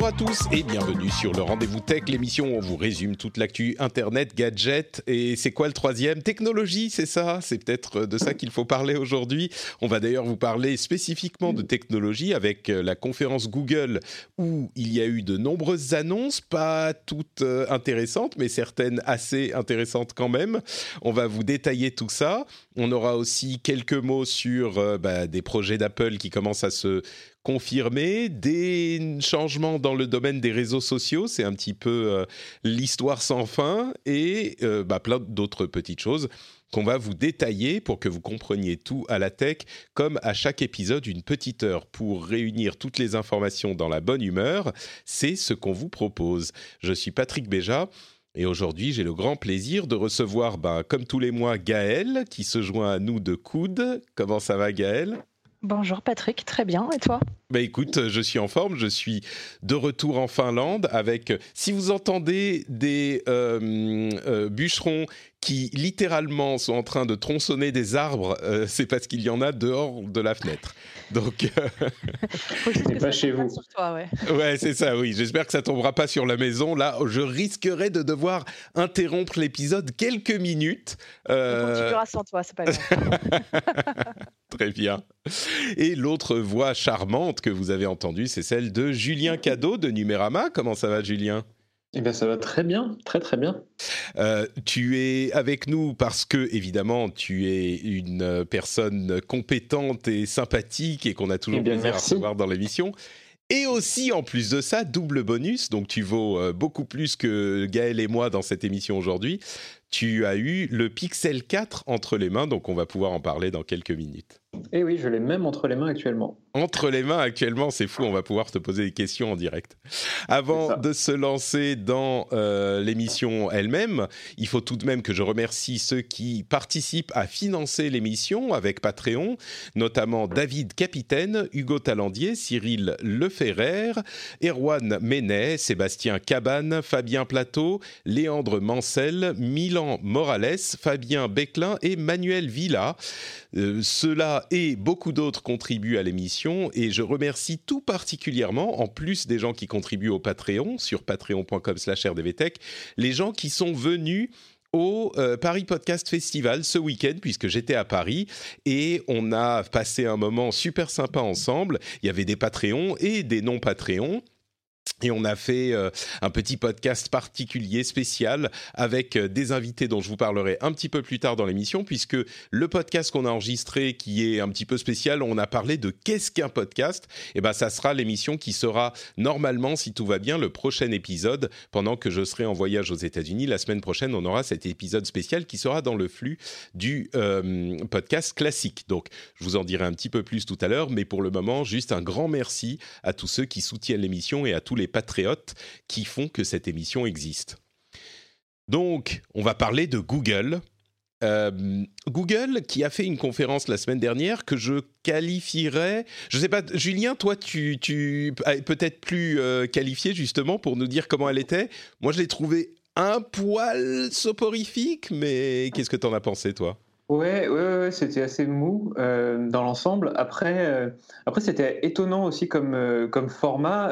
Bonjour à tous et bienvenue sur le Rendez-vous Tech, l'émission où on vous résume toute l'actu Internet, gadgets et c'est quoi le troisième? Technologie, c'est ça? C'est peut-être de ça qu'il faut parler aujourd'hui. On va d'ailleurs vous parler spécifiquement de technologie avec la conférence Google où il y a eu de nombreuses annonces, pas toutes euh, intéressantes, mais certaines assez intéressantes quand même. On va vous détailler tout ça. On aura aussi quelques mots sur euh, bah, des projets d'Apple qui commencent à se confirmer, des changements dans le domaine des réseaux sociaux, c'est un petit peu euh, l'histoire sans fin, et euh, bah, plein d'autres petites choses qu'on va vous détailler pour que vous compreniez tout à la tech, comme à chaque épisode, une petite heure pour réunir toutes les informations dans la bonne humeur. C'est ce qu'on vous propose. Je suis Patrick Béja. Et aujourd'hui, j'ai le grand plaisir de recevoir, bah, comme tous les mois, Gaël, qui se joint à nous de coude. Comment ça va, Gaël? Bonjour Patrick, très bien. Et toi? Bah écoute, je suis en forme, je suis de retour en Finlande avec, si vous entendez des euh, euh, bûcherons qui littéralement sont en train de tronçonner des arbres, euh, c'est parce qu'il y en a dehors de la fenêtre. Donc, c'est pas chez vous. ouais, ouais c'est ça, oui. J'espère que ça tombera pas sur la maison. Là, je risquerais de devoir interrompre l'épisode quelques minutes. Euh... On continuera sans toi, c'est pas grave. Très bien. Et l'autre voix charmante que vous avez entendue, c'est celle de Julien Cadeau de Numérama. Comment ça va, Julien? Eh bien, ça va très bien, très très bien. Euh, tu es avec nous parce que, évidemment, tu es une personne compétente et sympathique et qu'on a toujours eh bien, plaisir merci. à recevoir dans l'émission. Et aussi, en plus de ça, double bonus, donc tu vaux euh, beaucoup plus que Gaël et moi dans cette émission aujourd'hui. Tu as eu le Pixel 4 entre les mains, donc on va pouvoir en parler dans quelques minutes. Et oui, je l'ai même entre les mains actuellement. Entre les mains actuellement, c'est fou, on va pouvoir te poser des questions en direct. Avant de se lancer dans euh, l'émission elle-même, il faut tout de même que je remercie ceux qui participent à financer l'émission avec Patreon, notamment David Capitaine, Hugo Talandier, Cyril Leferrer, Erwan Menet, Sébastien Cabane, Fabien Plateau, Léandre Mancel, Milan Morales, Fabien Beclin et Manuel Villa. Euh, Ceux-là et beaucoup d'autres contribuent à l'émission et je remercie tout particulièrement, en plus des gens qui contribuent au Patreon, sur patreon.com slash rdvtech, les gens qui sont venus au euh, Paris Podcast Festival ce week-end puisque j'étais à Paris et on a passé un moment super sympa ensemble. Il y avait des Patreons et des non-Patreons. Et on a fait euh, un petit podcast particulier, spécial, avec euh, des invités dont je vous parlerai un petit peu plus tard dans l'émission, puisque le podcast qu'on a enregistré, qui est un petit peu spécial, on a parlé de qu'est-ce qu'un podcast? Et ben, ça sera l'émission qui sera normalement, si tout va bien, le prochain épisode, pendant que je serai en voyage aux États-Unis. La semaine prochaine, on aura cet épisode spécial qui sera dans le flux du euh, podcast classique. Donc, je vous en dirai un petit peu plus tout à l'heure, mais pour le moment, juste un grand merci à tous ceux qui soutiennent l'émission et à tous les patriotes qui font que cette émission existe. Donc, on va parler de Google. Euh, Google qui a fait une conférence la semaine dernière que je qualifierais. Je sais pas, Julien, toi, tu, tu peut-être plus euh, qualifié justement pour nous dire comment elle était. Moi, je l'ai trouvée un poil soporifique, mais qu'est-ce que tu en as pensé, toi? Ouais, ouais, c'était assez mou euh, dans l'ensemble. Après, euh, après c'était étonnant aussi comme, euh, comme format.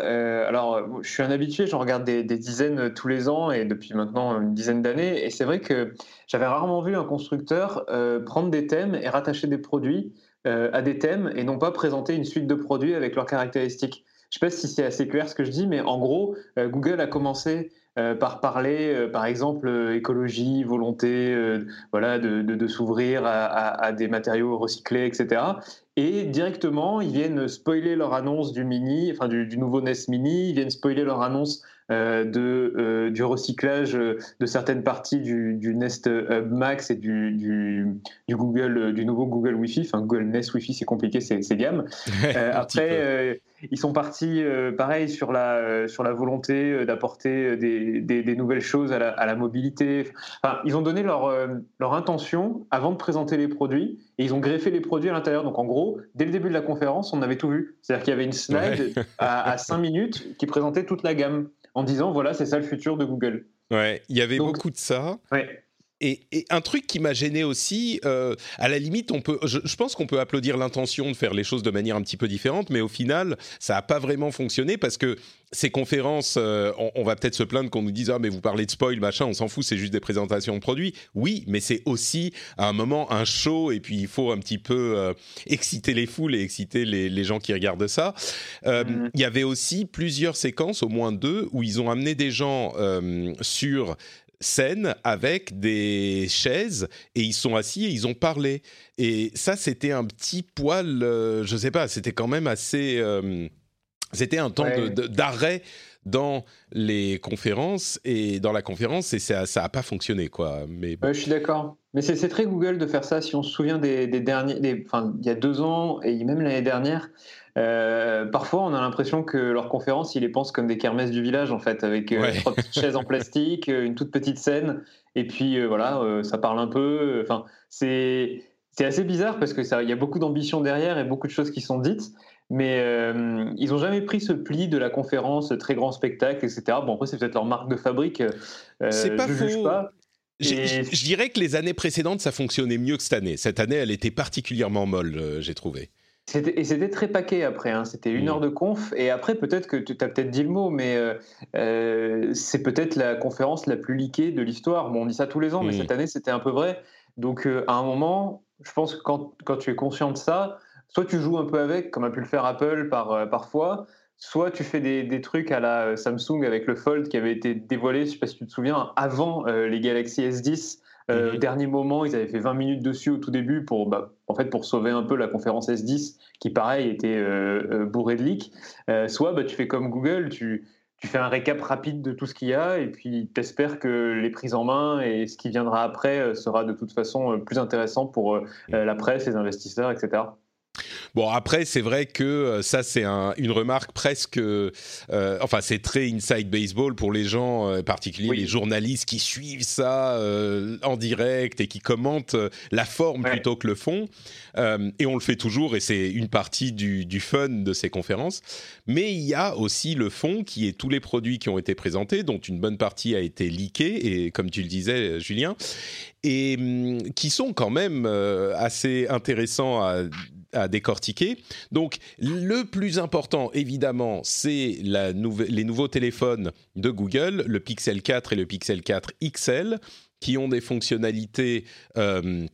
Alors, je suis un habitué, j'en regarde des, dizaines tous les ans et depuis maintenant une dizaine d'années. Et c'est vrai que j'avais rarement vu un constructeur prendre des thèmes et rattacher des produits à des thèmes et non pas présenter une suite de produits avec leurs caractéristiques. Je ne sais pas si c'est assez clair ce que je dis, mais en gros, Google a commencé euh, par parler, euh, par exemple, euh, écologie, volonté, voilà, de, de, s'ouvrir à, des matériaux recyclés, etc. Et directement, ils viennent spoiler leur annonce du mini, enfin du, du nouveau NES Mini, ils viennent spoiler leur annonce de, du recyclage de certaines parties du, du, Nest Hub Max et du, du, Google, du nouveau Google Wi-Fi. Enfin, Google Nest Wi-Fi, c'est compliqué, c'est gamme. après, ils sont partis, pareil, sur la, sur la volonté d'apporter des, des, nouvelles choses à la, à la mobilité. Enfin, ils ont donné leur, leur intention avant de présenter les produits et ils ont greffé les produits à l'intérieur. Donc en gros, dès le début de la conférence, on avait tout vu. C'est-à-dire qu'il y avait une slide à, à 5 minutes qui présentait toute la gamme en disant voilà, c'est ça le futur de Google. Ouais, il y avait beaucoup de ça. Ouais. Et, un truc qui m'a gêné aussi, euh, à la limite, on peut, je, pense qu'on peut applaudir l'intention de faire les choses de manière un petit peu différente, mais au final, ça n'a pas vraiment fonctionné parce que ces conférences, euh, on, va peut-être se plaindre qu'on nous dise ah mais vous parlez de spoil machin, on s'en fout, c'est juste des présentations de produits. Oui, mais c'est aussi à un moment un show et puis il faut un petit peu euh, exciter les foules et exciter les, gens qui regardent ça. Mm-hmm. Il y avait aussi plusieurs séquences, au moins deux, où ils ont amené des gens sur scène avec des chaises et ils sont assis et ils ont parlé. Et ça, c'était un petit poil, euh, je sais pas, c'était quand même assez. Euh, c'était un temps d'arrêt dans les conférences et dans la conférence et ça n'a pas fonctionné quoi. Mais je suis d'accord. Mais c'est très Google de faire ça. Si on se souvient des, derniers, enfin il y a deux ans et même l'année dernière, euh, parfois, on a l'impression que leurs conférences, ils les pensent comme des kermesses du village, en fait, avec euh, trois petites chaises en plastique, euh, une toute petite scène, et puis voilà, ça parle un peu. Enfin, c'est c'est assez bizarre parce que ça, il y a beaucoup d'ambition derrière et beaucoup de choses qui sont dites, mais ils n'ont jamais pris ce pli de la conférence, très grand spectacle, etc. Bon, après, c'est peut-être leur marque de fabrique. c'est pas faux. Pas. Je dirais que les années précédentes, ça fonctionnait mieux que cette année. Cette année, elle était particulièrement molle, j'ai trouvé. Et c'était très paquet après, hein. c'était une mmh. heure de conf, et après peut-être que tu as peut-être dit le mot, mais euh, euh, c'est peut-être la conférence la plus liquée de l'histoire. Bon, on dit ça tous les ans, mais mmh. cette année c'était un peu vrai. Donc euh, à un moment, je pense que quand, quand, tu es conscient de ça, soit tu joues un peu avec, comme a pu le faire Apple par, parfois, soit tu fais des, des, trucs à la Samsung avec le Fold qui avait été dévoilé, je ne sais pas si tu te souviens, avant les Galaxy S10. Euh, mhm. Dernier moment, ils avaient fait 20 minutes dessus au tout début pour, bah, en fait, pour sauver un peu la conférence S10 qui, pareil, était euh, euh, bourrée de leaks. soit bah, tu fais comme Google, tu, tu fais un récap rapide de tout ce qu'il y a et puis tu espères que les prises en main et ce qui viendra après sera de toute façon plus intéressant pour la presse, les investisseurs, etc. Bon, après, c'est vrai que euh, ça, c'est une remarque presque. Euh, enfin, c'est très inside baseball pour les gens, euh, particuliers les journalistes qui suivent ça en direct et qui commentent la forme plutôt que le fond. et on le fait toujours, et c'est une partie du, du, fun de ces conférences. Mais il y a aussi le fond qui est tous les produits qui ont été présentés, dont une bonne partie a été leakée, et comme tu le disais, Julien, et hum, qui sont quand même assez intéressants à à décortiquer. Donc, le plus important, évidemment, c'est les nouveaux téléphones de Google, le Pixel 4 et le Pixel 4 XL, qui ont des fonctionnalités euh,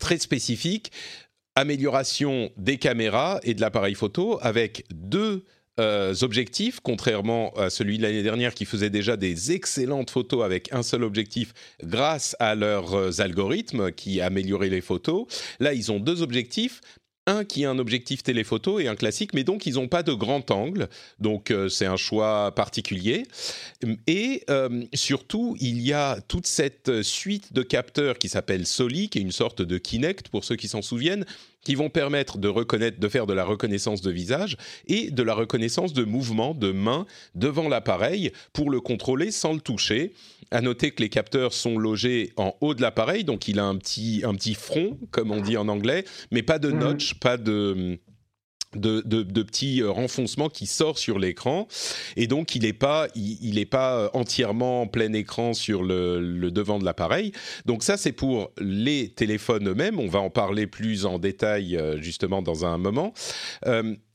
très spécifiques. Amélioration des caméras et de l'appareil photo avec deux euh, objectifs, contrairement à celui de l'année dernière qui faisait déjà des excellentes photos avec un seul objectif grâce à leurs euh, algorithmes qui amélioraient les photos. Là, ils ont deux objectifs, un qui a un objectif téléphoto et un classique, mais donc ils n'ont pas de grand angle, donc euh, c'est un choix particulier. Et euh, surtout, il y a toute cette suite de capteurs qui s'appelle Soli, qui est une sorte de Kinect pour ceux qui s'en souviennent, qui vont permettre de reconnaître, de faire de la reconnaissance de visage et de la reconnaissance de mouvement de main devant l'appareil pour le contrôler sans le toucher. À noter que les capteurs sont logés en haut de l'appareil, donc il a un petit, un petit front, comme on dit en anglais, mais pas de mmh. notch, pas de de, petits euh, renfoncements qui sort sur l'écran. Et donc il n'est pas il, pas euh, entièrement en plein écran sur le, devant de l'appareil. Donc ça c'est pour les téléphones eux-mêmes. On va en parler plus en détail euh, justement dans un moment.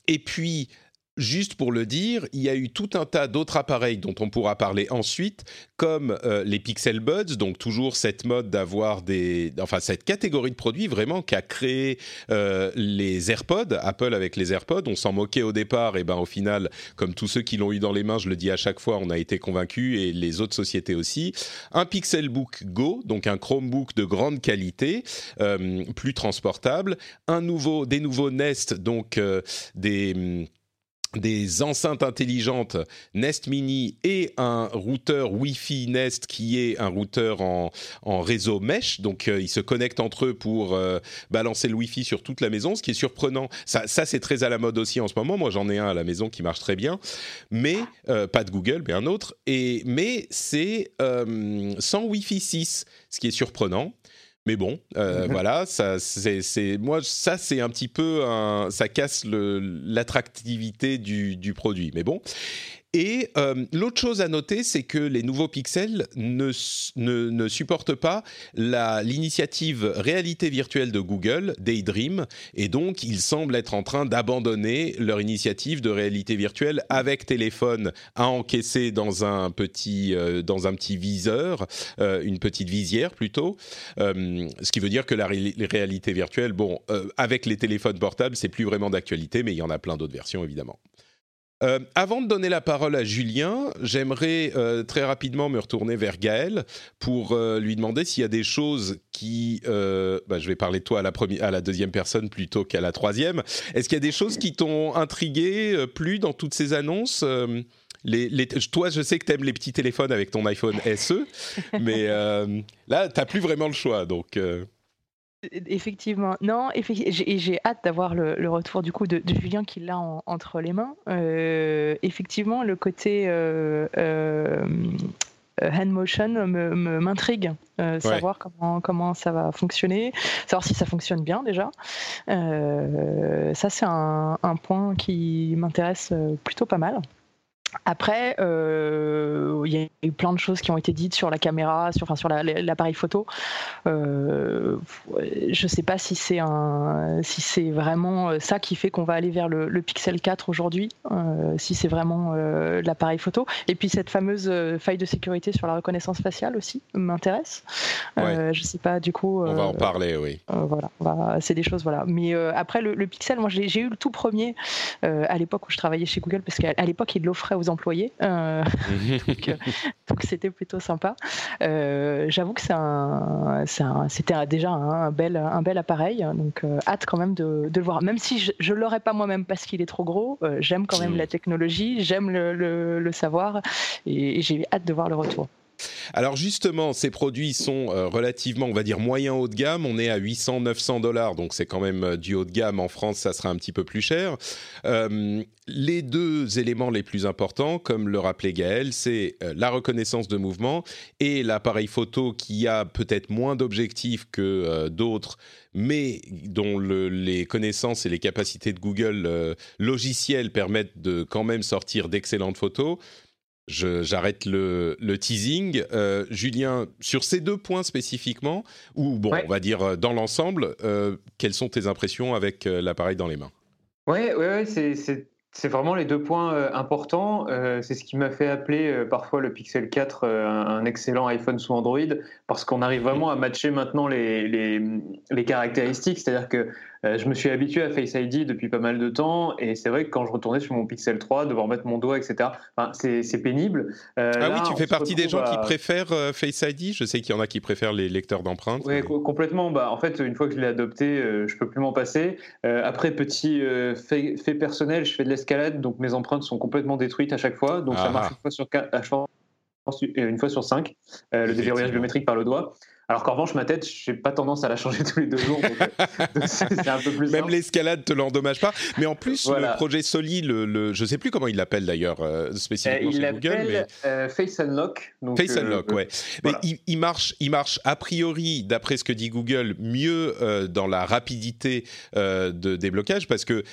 Et puis Juste pour le dire, il y a eu tout un tas d'autres appareils dont on pourra parler ensuite, comme euh, les Pixel Buds, donc toujours cette mode d'avoir des, enfin cette catégorie de produits vraiment qu'a créé euh, les AirPods, Apple avec les AirPods. On s'en moquait au départ, et ben au final, comme tous ceux qui l'ont eu dans les mains, je le dis à chaque fois, on a été convaincus et les autres sociétés aussi. Un Pixelbook Go, donc un Chromebook de grande qualité, euh, plus transportable. Un nouveau, des nouveaux Nest, donc des des enceintes intelligentes Nest Mini et un routeur Wi-Fi Nest qui est un routeur en, réseau mesh. Donc euh, ils se connectent entre eux pour euh, balancer le Wi-Fi sur toute la maison, ce qui est surprenant. Ça, c'est très à la mode aussi en ce moment. Moi j'en ai un à la maison qui marche très bien, mais euh, pas de Google, mais un autre. Et mais c'est sans Wi-Fi 6, ce qui est surprenant. Mais bon, euh, voilà, ça, c'est, moi, ça, c'est un petit peu, ça casse l'attractivité du, du, produit. Mais bon, et euh, l'autre chose à noter, c'est que les nouveaux pixels ne, supportent pas l'initiative réalité virtuelle de Google, Daydream, et donc ils semblent être en train d'abandonner leur initiative de réalité virtuelle avec téléphone à encaisser dans un petit, euh, dans un petit viseur, euh, une petite visière plutôt, ce qui veut dire que la réalité virtuelle, bon, avec les téléphones portables, c'est plus vraiment d'actualité, mais il y en a plein d'autres versions évidemment. Euh, avant de donner la parole à Julien, j'aimerais euh, très rapidement me retourner vers Gaël pour euh, lui demander s'il y a des choses qui... Bah, je vais parler de toi à la, à la deuxième personne plutôt qu'à la troisième. Est-ce qu'il y a des choses qui t'ont intrigué, plus dans toutes ces annonces toi, je sais que tu aimes les petits téléphones avec ton iPhone SE, mais là, tu n'as plus vraiment le choix. Donc, Effectivement, non, j'ai hâte d'avoir le, retour du coup de, Julien qui l'a entre les mains. Euh, effectivement, le côté euh, euh, hand motion m'intrigue, savoir comment, comment ça va fonctionner, savoir si ça fonctionne bien déjà. ça, c'est un, point qui m'intéresse plutôt pas mal. Après, euh, il y a eu plein de choses qui ont été dites sur la caméra, sur, enfin, sur l'appareil photo. Euh, je ne sais pas si c'est si c'est vraiment ça qui fait qu'on va aller vers le, Pixel 4 aujourd'hui, euh, si c'est vraiment l'appareil photo. Et puis cette fameuse faille de sécurité sur la reconnaissance faciale aussi m'intéresse. Je je sais pas du coup. on va en parler, oui. voilà, c'est des choses voilà. Mais après le, le Pixel, moi j'ai eu le tout premier à l'époque où je travaillais chez Google parce qu'à l'époque il l'offrait aux employés. Euh, euh, donc c'était plutôt sympa. Euh, j'avoue que c'était déjà un, bel, un bel appareil. Donc hâte quand même de, le voir. Même si je ne l'aurais pas moi-même parce qu'il est trop gros, j'aime quand même la technologie, j'aime le, savoir et j'ai hâte de voir le retour. Alors justement, ces produits sont euh, relativement, on va dire, moyen haut de gamme. On est à 800-900 dollars, donc c'est quand même euh, du haut de gamme. En France, ça sera un petit peu plus cher. Euh, les deux éléments les plus importants, comme le rappelait Gaël, c'est la reconnaissance de mouvement et l'appareil photo qui a peut-être moins d'objectifs que d'autres, mais dont les connaissances et les capacités de Google logiciels permettent de quand même sortir d'excellentes photos j'arrête le, teasing. Euh, Julien, sur ces deux points spécifiquement, ou bon, on va dire euh, dans l'ensemble, euh, quelles sont tes impressions avec l'appareil dans les mains? Oui, ouais, ouais, c'est vraiment les deux points importants. c'est ce qui m'a fait appeler parfois le Pixel 4 un, excellent iPhone sous Android, parce qu'on arrive vraiment à matcher maintenant les, les, les caractéristiques. C'est-à-dire que euh, je me suis habitué à Face ID depuis pas mal de temps et c'est vrai que quand je retournais sur mon Pixel 3, devoir mettre mon doigt, etc., c'est pénible. Euh, ah oui, tu fais partie des gens qui préfèrent euh, Face ID Je sais qu'il y en a qui préfèrent les lecteurs d'empreintes. Oui, complètement. Bah, en fait, une fois que je l'ai adopté, je peux plus m'en passer. après, petit fait, personnel, je fais de l'escalade, donc mes empreintes sont complètement détruites à chaque fois. Donc ça ah. marche une fois sur, une fois sur cinq, le déverrouillage biométrique par le doigt. Alors qu'en revanche, ma tête, je n'ai pas tendance à la changer tous les deux jours. Euh, c'est un peu plus. Même l'escalade te l'endommage pas. Mais en plus, le projet Soli, le, je ne sais plus comment il l'appelle d'ailleurs euh, spécifiquement euh, il Google. Mais... Face Unlock. Donc, Face Unlock, ouais. Mais il, marche, il marche a priori, d'après ce que dit Google, mieux dans la rapidité de déblocage parce que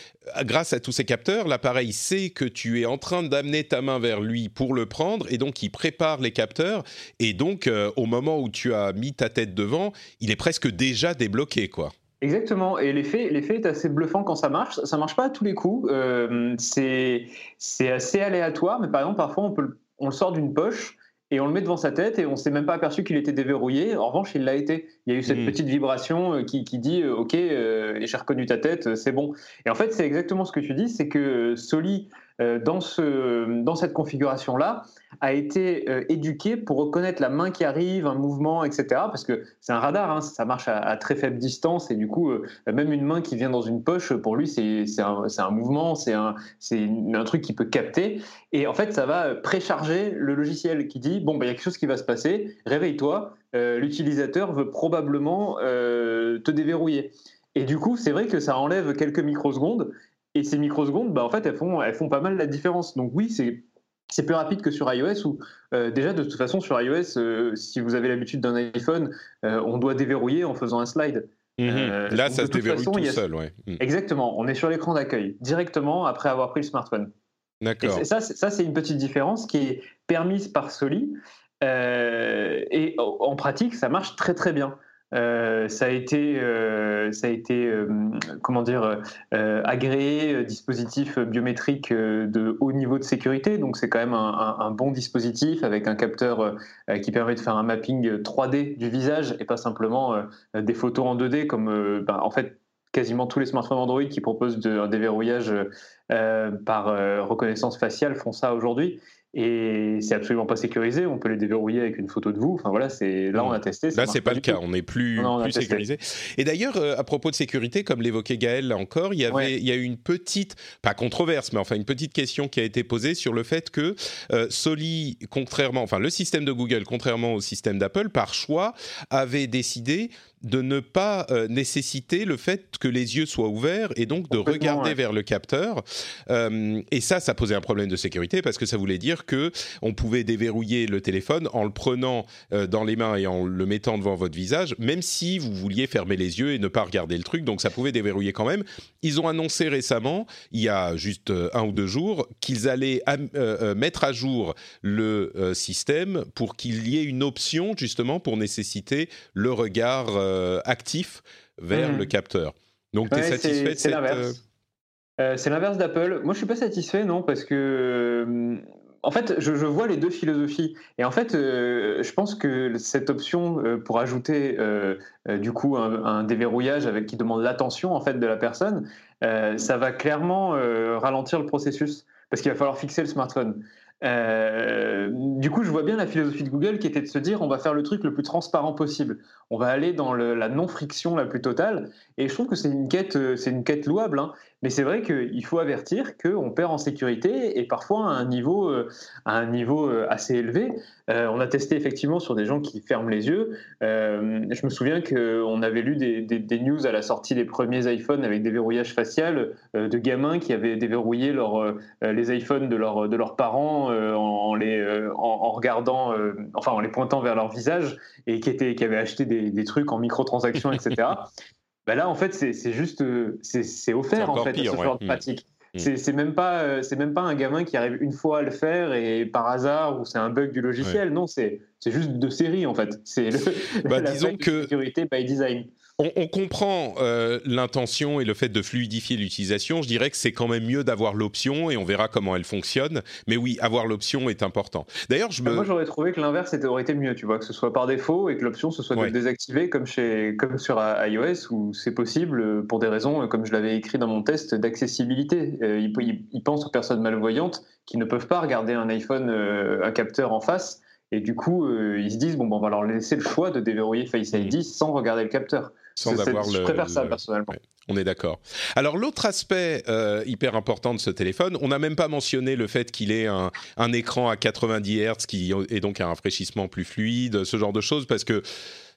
grâce à tous ces capteurs, l'appareil sait que tu es en train d'amener ta main vers lui pour le prendre et donc il prépare les capteurs et donc au moment où tu as mis ta tête devant, il est presque déjà débloqué, quoi. Exactement, et l'effet, l'effet est assez bluffant quand ça marche. Ça marche pas à tous les coups. Euh, c'est, c'est assez aléatoire, mais par exemple, parfois on, peut, on le sort d'une poche et on le met devant sa tête et on s'est même pas aperçu qu'il était déverrouillé. En revanche, il l'a été. Il y a eu cette hmm. petite vibration euh, qui, qui dit euh, OK, j'ai reconnu ta tête, c'est bon. Et en fait, c'est exactement ce que tu dis, c'est que Soli dans, ce, dans cette configuration-là, a été éduqué pour reconnaître la main qui arrive, un mouvement, etc. Parce que c'est un radar, hein, ça marche à, très faible distance et du coup, même une main qui vient dans une poche, pour lui, c'est un, mouvement, c'est un, truc qui peut capter. Et en fait, ça va précharger le logiciel qui dit bon, bah, il y a quelque chose qui va se passer, réveille-toi, l'utilisateur veut probablement te déverrouiller. Et du coup, c'est vrai que ça enlève quelques microsecondes. Et ces microsecondes, bah, en fait, elles font, elles font pas mal la différence. Donc oui, c'est c'est plus rapide que sur iOS où euh, déjà de toute façon sur iOS, euh, si vous avez l'habitude d'un iPhone, euh, on doit déverrouiller en faisant un slide. Mhm. Là, ça se déverrouille tout seul, ouais. Mhm. Exactement. On est sur l'écran d'accueil directement après avoir pris le smartphone. D'accord. Ça, ça c'est une petite différence qui est permise par Soli. et en pratique, ça marche très très bien. Euh, ça a été, euh, ça a été euh, comment dire, agréé, dispositif biométrique de haut niveau de sécurité. Donc c'est quand même un, bon dispositif avec un capteur qui permet de faire un mapping 3D du visage et pas simplement des photos en 2D comme ben, en fait quasiment tous les smartphones Android qui proposent un déverrouillage par reconnaissance faciale font ça aujourd'hui et c'est absolument pas sécurisé. On peut les déverrouiller avec une photo de vous. Enfin voilà, c'est là on a testé. Là c'est pas le cas. On n'est plus, plus sécurisé. Et d'ailleurs, euh, à propos de sécurité, comme l'évoquait Gaël là encore, il y avait, il y a eu une petite, pas controverse, mais enfin une petite question qui a été posée sur le fait que euh, Soli, contrairement, enfin le système de Google, contrairement au système d'Apple, par choix, avait décidé de ne pas euh, nécessiter le fait que les yeux soient ouverts et donc de regarder vers le capteur. Euh, et ça, ça posait un problème de sécurité parce que ça voulait dire que on pouvait déverrouiller le téléphone en le prenant euh, dans les mains et en le mettant devant votre visage, même si vous vouliez fermer les yeux et ne pas regarder le truc. Donc ça pouvait déverrouiller quand même. Ils ont annoncé récemment, il y a juste un ou deux jours, qu'ils allaient mettre à jour le système pour qu'il y ait une option justement pour nécessiter le regard actif vers mhm. le capteur. Donc, tu es satisfait de cette. Euh, euh, c'est l'inverse d'Apple. Moi, je suis pas satisfait, non, parce que en fait, je, vois les deux philosophies. Et en fait, je pense que cette option pour ajouter du coup un, déverrouillage avec qui demande l'attention en fait de la personne, ça va clairement ralentir le processus parce qu'il va falloir fixer le smartphone. Euh, du coup, je vois bien la philosophie de Google qui était de se dire on va faire le truc le plus transparent possible. On va aller dans la non-friction la plus totale. Et je trouve que c'est une quête, euh, c'est une quête louable. Hein. Mais c'est vrai qu'il faut avertir qu'on perd en sécurité et parfois à un niveau, euh, à un niveau assez élevé. on a testé effectivement sur des gens qui ferment les yeux. je me souviens qu'on avait lu des, des, news à la sortie des premiers iPhones avec des verrouillages facial de gamins qui avaient déverrouillé leur, les iPhones de, leur, de leurs parents euh, en, les, euh, en, regardant, euh, enfin en les pointant vers leur visage et qui, étaient, qui avaient acheté des, trucs en microtransactions, etc. bah là, en fait, c'est juste, c'est offert en fait, ce genre de mm. pratique. Mm. C'est même pas, c'est même pas un gamin qui arrive une fois à le faire et par hasard ou c'est un bug du logiciel. Non, c'est juste de série en fait. C'est bah, la disons que sécurité by design on, comprend euh, l'intention et le fait de fluidifier l'utilisation. Je dirais que c'est quand même mieux d'avoir l'option et on verra comment elle fonctionne. Mais oui, avoir l'option est important. D'ailleurs, je me... Moi, j'aurais trouvé que l'inverse aurait été mieux, tu vois, que ce soit par défaut et que l'option ce soit de désactiver comme, chez, comme sur iOS où c'est possible euh, pour des raisons, euh, comme je l'avais écrit dans mon test, d'accessibilité. il, pense aux personnes malvoyantes qui ne peuvent pas regarder un iPhone, un capteur en face. Et du coup, ils se disent, bon, on va leur laisser le choix de déverrouiller Face ID mmh. sans regarder le capteur sans avoir le. Je préfère ça personnellement. on est d'accord. Alors l'autre aspect euh, hyper important de ce téléphone, on n'a même pas mentionné le fait qu'il ait un, un, écran à 90 Hz qui est donc un rafraîchissement plus fluide, ce genre de choses, parce que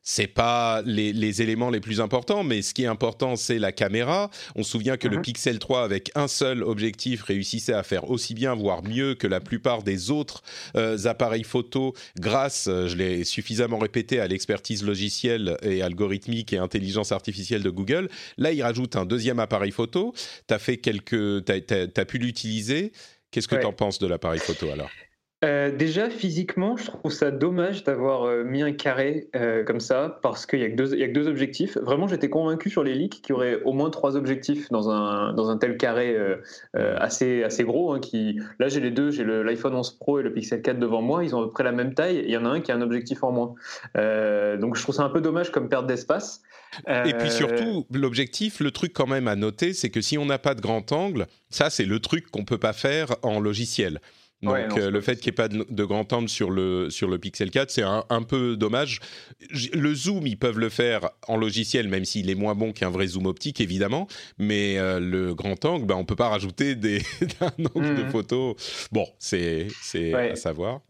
c'est pas les, éléments les plus importants, mais ce qui est important, c'est la caméra. On se souvient que le mhm. Pixel 3, avec un seul objectif, réussissait à faire aussi bien, voire mieux que la plupart des autres euh, appareils photo, grâce, euh, je l'ai suffisamment répété, à l'expertise logicielle et algorithmique et intelligence artificielle de Google. Là, il rajoute un deuxième appareil photo. Tu as fait quelques, as, pu l'utiliser. Qu'est-ce que tu en penses de l'appareil photo alors? Euh, déjà, physiquement, je trouve ça dommage d'avoir euh, mis un carré euh, comme ça, parce qu'il n'y a, que deux, a que deux objectifs. Vraiment, j'étais convaincu sur les leaks qu'il y aurait au moins trois objectifs dans un, dans un tel carré assez, assez gros. Hein, qui... Là, j'ai les deux, j'ai l'iPhone 11 Pro et le Pixel 4 devant moi, ils ont à peu près la même taille, il y en a un qui a un objectif en moins. donc, je trouve ça un peu dommage comme perte d'espace. Et puis surtout, l'objectif, le truc quand même à noter, c'est que si on n'a pas de grand angle, ça c'est le truc qu'on peut pas faire en logiciel. Donc euh, le fait qu'il n'y ait pas de, grand angle sur le, sur le Pixel 4, c'est un, peu dommage. Le zoom, ils peuvent le faire en logiciel, même s'il est moins bon qu'un vrai zoom optique, évidemment. Mais euh, le grand angle, ben, on ne peut pas rajouter des, un angle de mhm. photo. Bon, c'est à savoir.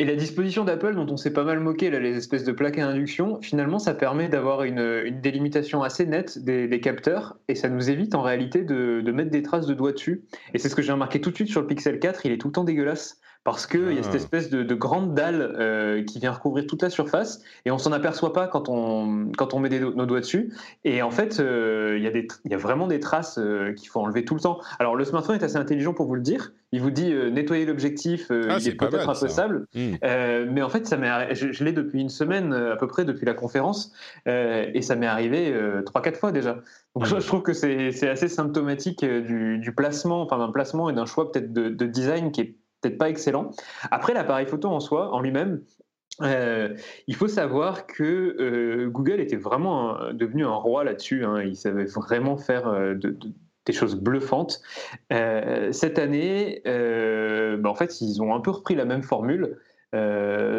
Et la disposition d'Apple, dont on s'est pas mal moqué, là, les espèces de plaques à induction, finalement, ça permet d'avoir une, délimitation assez nette des, capteurs et ça nous évite en réalité de, mettre des traces de doigts dessus. Et c'est ce que j'ai remarqué tout de suite sur le Pixel 4, il est tout le temps dégueulasse parce qu'il y a cette ah. espèce de, grande dalle euh, qui vient recouvrir toute la surface et on s'en aperçoit pas quand on, quand on met nos doigts dessus. Et en fait, euh, il, y a des, il y a vraiment des traces euh, qu'il faut enlever tout le temps. Alors le smartphone est assez intelligent pour vous le dire. Il vous dit nettoyer l'objectif, ah, il est, peut-être un peu sable. Hmm. mais en fait, ça m'est, je, l'ai depuis une semaine à peu près depuis la conférence et ça m'est arrivé trois quatre fois déjà. Donc je, trouve que c'est, assez symptomatique du, placement, enfin d'un placement et d'un choix peut-être de, de design qui est peut-être pas excellent. Après, l'appareil photo en soi, en lui-même, euh, il faut savoir que euh, Google était vraiment devenu un roi là-dessus. Hein. Il savait vraiment faire euh, des choses bluffantes. cette année, bah, en fait, ils ont un peu repris la même formule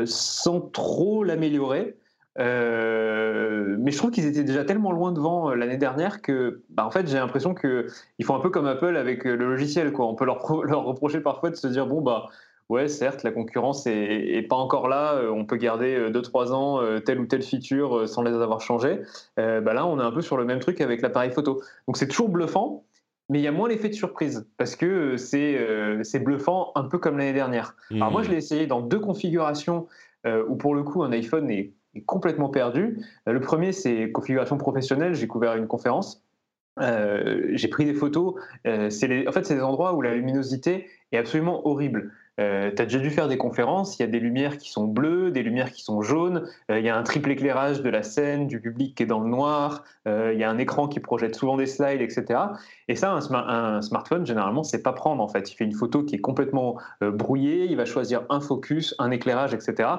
sans trop l'améliorer. Mais je trouve qu'ils étaient déjà tellement loin devant l'année dernière que, bah, en fait, j'ai l'impression qu'ils font un peu comme Apple avec le logiciel. Quoi. On peut leur, leur reprocher parfois de se dire bon bah ouais, certes, la concurrence est, pas encore là, euh, on peut garder 2-3 euh, ans euh, telle ou telle feature sans les avoir changées. bah là, on est un peu sur le même truc avec l'appareil photo. Donc c'est toujours bluffant, mais il y a moins l'effet de surprise parce que c'est bluffant un peu comme l'année dernière. Alors moi, je l'ai essayé dans deux configurations où pour le coup, un iPhone est, complètement perdu. le premier, c'est configuration professionnelle, j'ai couvert une conférence. j'ai pris des photos. en fait, c'est des endroits où la luminosité est absolument horrible. Euh, tu as déjà dû faire des conférences, il y a des lumières qui sont bleues, des lumières qui sont jaunes, euh, il y a un triple éclairage de la scène, du public qui est dans le noir, euh, il y a un écran qui projette souvent des slides, etc. Et ça, un, smartphone, généralement, c'est pas prendre en fait. Il fait une photo qui est complètement brouillée, il va choisir un focus, un éclairage, etc.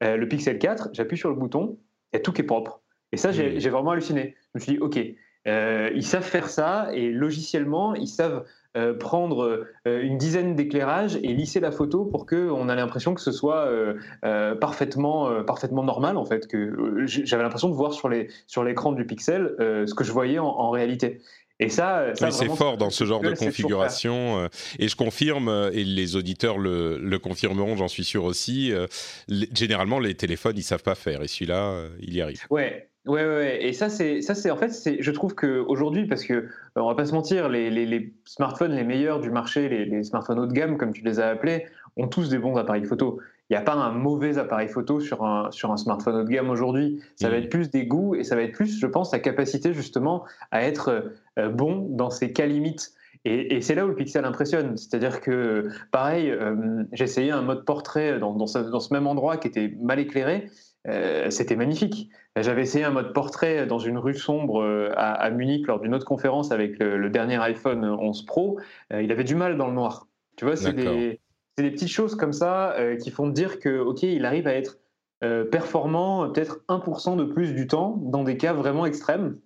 le Pixel 4, j'appuie sur le bouton, il y a tout qui est propre. Et ça, j'ai vraiment halluciné. Je me suis dit, OK, ils savent faire ça et logiciellement, ils savent euh, prendre euh, une dizaine d'éclairages et lisser la photo pour qu'on ait l'impression que ce soit euh, parfaitement, parfaitement normal en fait. Que j'avais l'impression de voir sur les sur l'écran du Pixel ce que je voyais en, réalité. Et ça, ça c'est fort dans ce genre de configuration. Et je confirme, et les auditeurs le, le confirmeront, j'en suis sûr aussi. généralement, les téléphones, ils savent pas faire, et celui-là, il y arrive. Ouais. Ouais, ouais, et ça, c'est, ça, c'est en fait, c'est, je trouve qu'aujourd'hui, parce que on va pas se mentir, les, les, les, smartphones les meilleurs du marché, les, les, smartphones haut de gamme, comme tu les as appelés, ont tous des bons appareils photo. Il n'y a pas un mauvais appareil photo sur un, sur un smartphone haut de gamme aujourd'hui. Ça va mmh. être plus des goûts et ça va être plus, je pense, la capacité justement à être euh, bon dans ses cas limites. Et, et c'est là où le pixel impressionne. C'est-à-dire que, pareil, euh, j'ai essayé un mode portrait dans, dans, ce, dans ce même endroit qui était mal éclairé. Euh, c'était magnifique. J'avais essayé un mode portrait dans une rue sombre euh, à, Munich lors d'une autre conférence avec le, dernier iPhone 11 Pro. Euh, il avait du mal dans le noir. Tu vois, c'est des, des, petites choses comme ça qui font dire que, ok, il arrive à être performant peut-être 1% de plus du temps dans des cas vraiment extrêmes.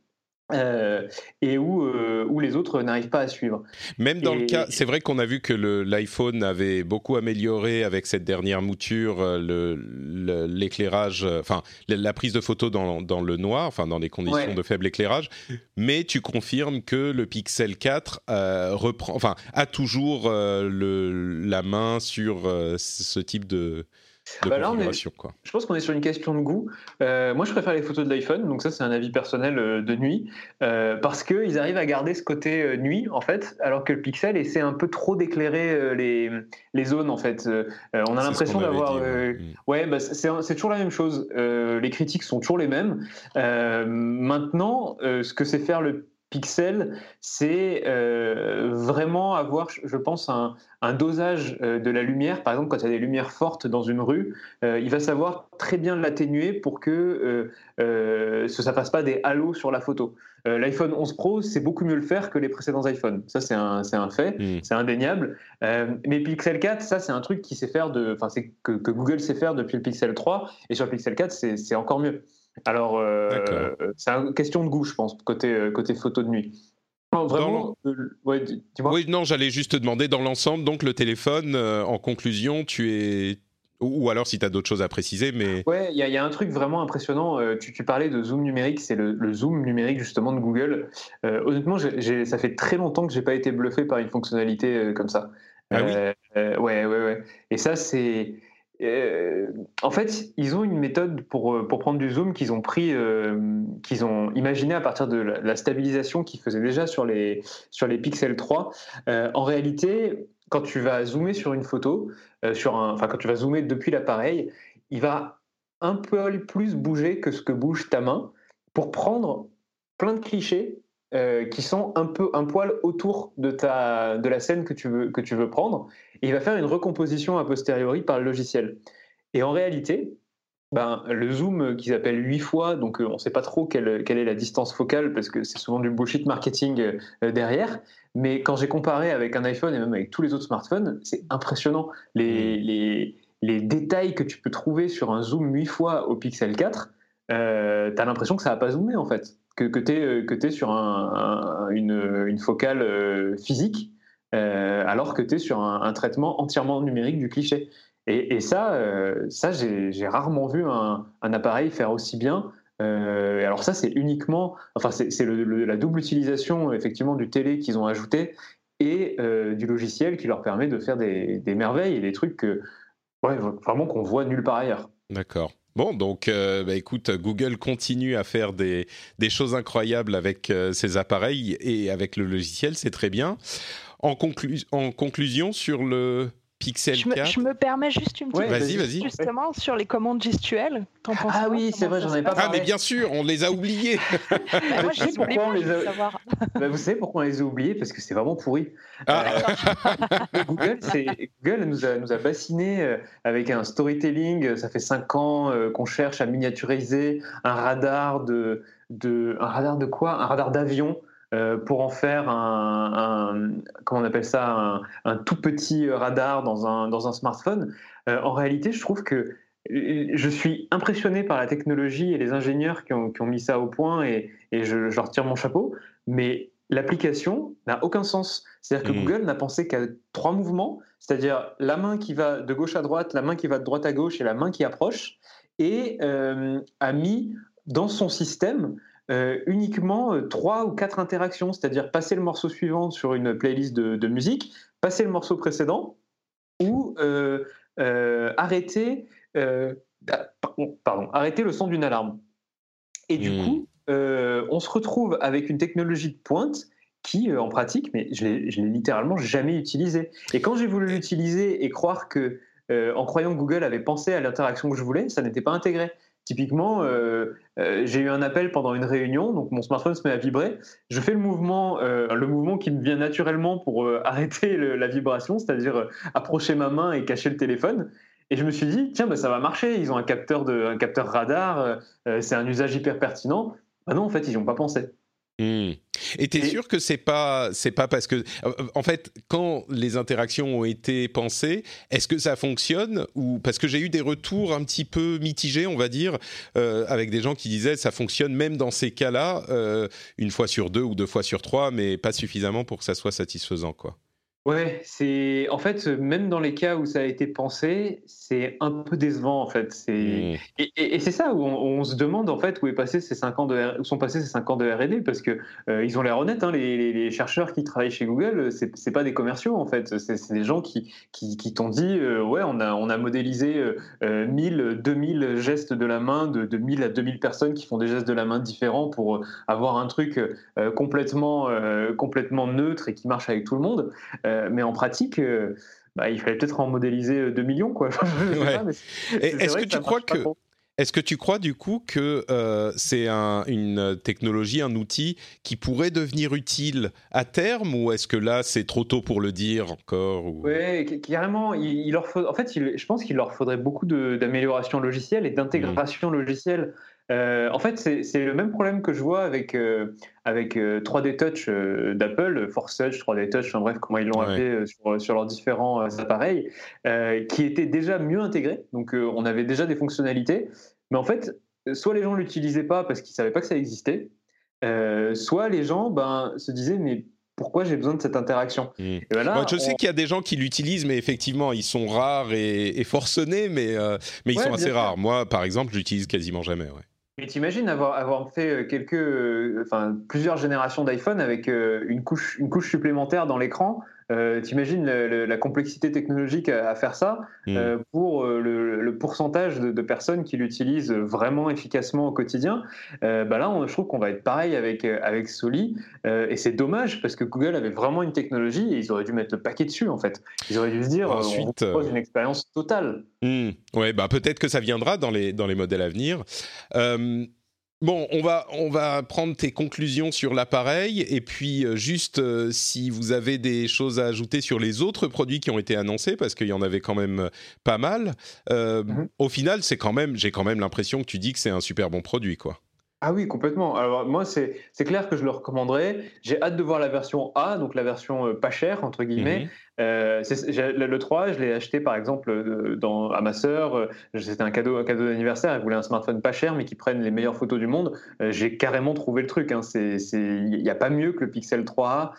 Euh, et où, euh, où les autres n'arrivent pas à suivre. Même dans le cas, c'est vrai qu'on a vu que l'iPhone avait beaucoup amélioré avec cette dernière mouture euh, l'éclairage, enfin la, prise de photo dans, dans, le noir, enfin dans des conditions de faible éclairage. Mais tu confirmes que le Pixel 4 reprend, enfin a toujours le, la main sur ce type de bah je pense qu'on est sur une question de goût. Euh, moi, je préfère les photos de l'iPhone, donc ça, c'est un avis personnel euh, de nuit, euh, parce qu'ils arrivent à garder ce côté nuit, en fait, alors que le Pixel essaie un peu trop d'éclairer les, les zones, en fait. on a l'impression d'avoir. Mm. Ouais, bah, c'est toujours la même chose. les critiques sont toujours les mêmes. maintenant, ce que c'est faire le pixels, c'est vraiment avoir, je pense, un, un dosage de la lumière. Par exemple, quand il y a des lumières fortes dans une rue, il va savoir très bien l'atténuer pour que euh, ça fasse pas des halos sur la photo. L'iPhone 11 Pro, c'est beaucoup mieux le faire que les précédents iPhones. Ça, c'est un, un, fait, hmm. c'est indéniable. mais Pixel 4, ça, c'est un truc qui sait faire de, que, que, Google sait faire depuis le Pixel 3, et sur le Pixel 4, c'est encore mieux. Alors, euh, c'est une question de goût, je pense, côté, euh, côté photo de nuit. vraiment, euh, Oui, non, j'allais juste te demander, dans l'ensemble, donc le téléphone, en conclusion, tu es. Ou, alors si tu as d'autres choses à préciser, mais... Ouais, il y, a un truc vraiment impressionnant. Tu, tu, parlais de zoom numérique, c'est le, zoom numérique justement de Google. honnêtement, ça fait très longtemps que j'ai pas été bluffé par une fonctionnalité comme ça. Ah oui? Ouais, ouais, ouais. Et ça, c'est euh, en fait, ils ont une méthode pour, euh, prendre du zoom qu'ils ont pris, euh, qu'ils ont imaginé à partir de la, stabilisation qu'ils faisaient déjà sur les, sur les Pixel 3. en réalité, quand tu vas zoomer sur une photo, sur un, quand tu vas zoomer depuis l'appareil, il va un peu plus bouger que ce que bouge ta main pour prendre plein de clichés qui sont un peu un poil autour de ta de la scène que tu veux que tu veux prendre et il va faire une recomposition a posteriori par le logiciel. Et en réalité, ben, le zoom qui s'appelle 8 fois, donc euh, on ne sait pas trop quelle, quelle, est la distance focale parce que c'est souvent du bullshit marketing euh, derrière. Mais quand j'ai comparé avec un iPhone et même avec tous les autres smartphones, c'est impressionnant. Les, mm. les, les, détails que tu peux trouver sur un zoom 8 fois au Pixel 4, euh, tu as l'impression que ça n'a pas zoomé en fait. Que, que tu es, es, sur un, une, une, focale euh, physique euh, alors que tu es sur un, traitement entièrement numérique du cliché. Et, ça, euh, ça j'ai rarement vu un, appareil faire aussi bien. Euh, alors ça, c'est uniquement, enfin c'est la double utilisation effectivement du télé qu'ils ont ajouté et du logiciel qui leur permet de faire des, merveilles et des trucs que, vraiment qu'on voit nulle part ailleurs. D'accord. Bon, donc, bah, écoute, Google continue à faire des, choses incroyables avec ses appareils et avec le logiciel, c'est très bien. En, en conclusion, sur le Pixel je me, 4. Je me permets juste une petite vas-y, vas-y. Justement, sur les commandes gestuelles. Ah oui, c'est vrai, j'en ai pas parlé. Ah, mais bien sûr, on les a oubliés. bah, moi, je sais pourquoi on les a... vous savez pourquoi on les a oubliés? Parce que c'est vraiment pourri. Ah. Euh, Google, Google nous, a, nous a bassiné euh, avec un storytelling. Ça fait 5 ans euh, qu'on cherche à miniaturiser un radar de, de. Un radar de quoi? Un radar d'avion euh, pour en faire un, comment on appelle ça, un, tout petit radar dans un, dans un smartphone. Euh, en réalité, je trouve que euh, je suis impressionné par la technologie et les ingénieurs qui ont, qui ont mis ça au point et, et je, leur tire mon chapeau, mais l'application n'a aucun sens. C'est-à-dire que mmh. Google n'a pensé qu'à trois mouvements, c'est-à-dire la main qui va de gauche à droite, la main qui va de droite à gauche et la main qui approche, et a mis dans son système euh, uniquement euh, trois ou quatre interactions, c'est-à-dire passer le morceau suivant sur une playlist de, musique, passer le morceau précédent, ou euh, arrêter, ah, pardon, arrêter le son d'une alarme. Et du hmm. coup, on se retrouve avec une technologie de pointe qui, en pratique, mais je l'ai littéralement jamais utilisée. Et quand j'ai voulu l'utiliser et croire que, en croyant que Google avait pensé à l'interaction que je voulais, ça n'était pas intégré. Typiquement, euh, euh, j'ai eu un appel pendant une réunion, donc mon smartphone se met à vibrer. Je fais le mouvement, euh, le mouvement qui me vient naturellement pour arrêter la vibration, c'est-à-dire approcher ma main et cacher le téléphone. Et je me suis dit, tiens, bah, ça va marcher. Ils ont un capteur, de, un capteur radar, c'est un usage hyper pertinent. Bah non, en fait, ils n'y ont pas pensé. Hmm. Et tu es sûr que c'est pas c'est pas parce que en fait quand les interactions ont été pensées, est-ce que ça fonctionne ou parce que j'ai eu des retours un petit peu mitigés, on va dire, euh, avec des gens qui disaient ça fonctionne même dans ces cas-là euh, une fois sur deux ou deux fois sur trois, mais pas suffisamment pour que ça soit satisfaisant quoi. Ouais, c'est en fait même dans les cas où ça a été pensé, c'est un peu décevant en fait. C'est mmh. et, c'est ça où on, se demande en fait où est passé ces cinq ans de où sont passés ces cinq ans de R&D parce que euh, ils ont l'air honnêtes. Hein, les, chercheurs qui travaillent chez Google, c'est c'est pas des commerciaux en fait. C'est des gens qui qui, qui t'ont dit euh, ouais on a on a modélisé euh, 1000 2000 gestes de la main de, de 1000 à 2000 personnes qui font des gestes de la main différents pour avoir un truc euh, complètement complètement neutre et qui marche avec tout le monde. Euh, mais en pratique, euh, bah, il fallait peut-être en modéliser 2 millions. Quoi. Est-ce que, tu crois que... Est-ce que tu crois du coup que euh, c'est une technologie, un outil qui pourrait devenir utile à terme ou est-ce que là c'est trop tôt pour le dire encore Oui, carrément. Il, leur faut, en fait, je pense qu'il leur faudrait beaucoup d'amélioration logicielle et d'intégration logicielle. Euh, en fait, c'est le même problème que je vois avec, euh, avec 3D Touch d'Apple, Force Touch, 3D Touch, en bref, comment ils l'ont appelé sur, sur, leurs différents appareils, qui étaient déjà mieux intégrés. Donc, on avait déjà des fonctionnalités. Mais en fait, soit les gens ne l'utilisaient pas parce qu'ils ne savaient pas que ça existait, euh, soit les gens ben, se disaient mais pourquoi j'ai besoin de cette interaction? Hmm. ben Je sais qu'il y a des gens qui l'utilisent, mais effectivement, ils sont rares et, forcenés, mais, euh, mais ils sont assez rares. Moi, par exemple, je l'utilise quasiment jamais. Ouais. Mais t'imagines avoir, fait euh, quelques, enfin, plusieurs générations d'iPhone avec couche, une couche supplémentaire dans l'écran euh, T'imagines la complexité technologique à, faire ça hmm. euh, pour euh, le, pourcentage de, personnes qui l'utilisent vraiment efficacement au quotidien. Euh, bah là, on, je trouve qu'on va être pareil avec, avec Soli. et c'est dommage parce que Google avait vraiment une technologie et ils auraient dû mettre le paquet dessus en fait. Ils auraient dû se dire Ensuite, on propose une expérience totale. Hmm. Ouais, bah peut-être que ça viendra dans les, dans les modèles à venir. Bon, on va, on va prendre tes conclusions sur l'appareil et puis euh, juste euh, si vous avez des choses à ajouter sur les autres produits qui ont été annoncés parce qu'il y en avait quand même euh, pas mal. Mhm. Au final, c'est quand même, j'ai quand même l'impression que tu dis que c'est un super bon produit, quoi. Ah oui, complètement. Alors moi, c'est clair que je le recommanderais. J'ai hâte de voir la version A, donc la version pas chère, entre guillemets. Mhm. Euh, le 3, je l'ai acheté par exemple euh, à ma sœur. Euh, c'était un cadeau, un cadeau d'anniversaire. Elle voulait un smartphone pas cher, mais qui prenne les meilleures photos du monde. J'ai carrément trouvé le truc. Hein. Il n'y a pas mieux que le Pixel 3A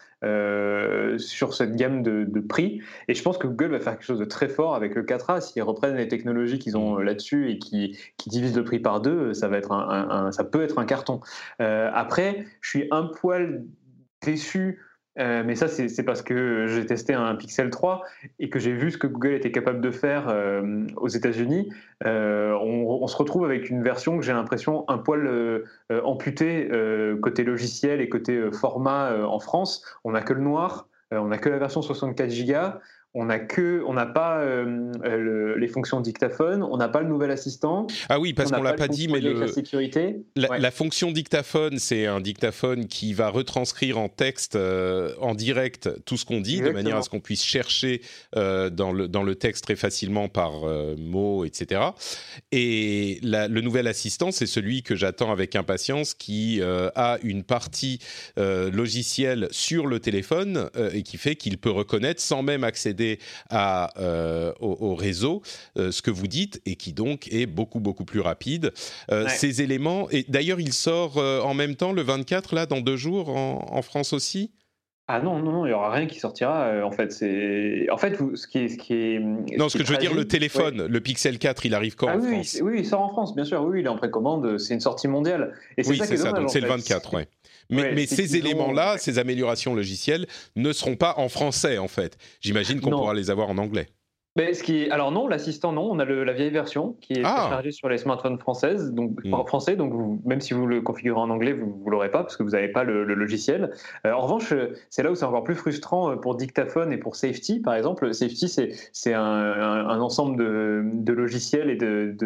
sur cette gamme de, prix. Et je pense que Google va faire quelque chose de très fort avec le 4A. S'ils reprennent les technologies qu'ils ont là-dessus et qui, qui, divisent le prix par deux, ça, va être un, ça peut être un carton. après, je suis un poil déçu euh, mais ça, c'est parce que j'ai testé un Pixel 3 et que j'ai vu ce que Google était capable de faire euh, aux États-Unis. Euh, on, se retrouve avec une version que j'ai l'impression un poil amputée côté logiciel et côté format en France. On n'a que le noir, on n'a que la version 64 Go on n'a que, on n'a pas euh, euh, les fonctions dictaphone, on n'a pas le nouvel assistant. Ah oui, parce qu'on l'a pas dit, mais le, la sécurité. La, fonction dictaphone, c'est un dictaphone qui va retranscrire en texte, euh, en direct, tout ce qu'on dit, de manière à ce qu'on puisse chercher dans le dans le texte très facilement par mots, etc. Et le nouvel assistant, c'est celui que j'attends avec impatience, qui a une partie logicielle sur le téléphone et qui fait qu'il peut reconnaître sans même accéder à, euh, au, réseau, euh, ce que vous dites, et qui donc est beaucoup, beaucoup plus rapide. Euh, ces éléments, et d'ailleurs, il sort en même temps le 24, là, dans deux jours, en, France aussi? Ah non, non, non, il n'y aura rien qui sortira. en fait, c'est. En fait, ce qui est. Ce qui est non, ce que je veux dire, le téléphone, le Pixel 4, il arrive quand ah en oui, France? Oui, il sort en France, bien sûr. Oui, il est en précommande. C'est une sortie mondiale. Et oui, c'est ça. donc c'est le 24, ouais. Mais, ces éléments-là, ces améliorations logicielles, ne seront pas en français, en fait. J'imagine qu'on pourra les avoir en anglais. Mais ce qui alors non, l'assistant non, on a la vieille version qui est ah. chargée sur les smartphones françaises, donc hmm. français, donc même si vous le configurez en anglais, vous, ne l'aurez pas parce que vous n'avez pas le, logiciel. Euh, en revanche, c'est là où c'est encore plus frustrant euh, pour dictaphone et pour safety, par exemple. Safety, c'est un, un, ensemble de, de, logiciels et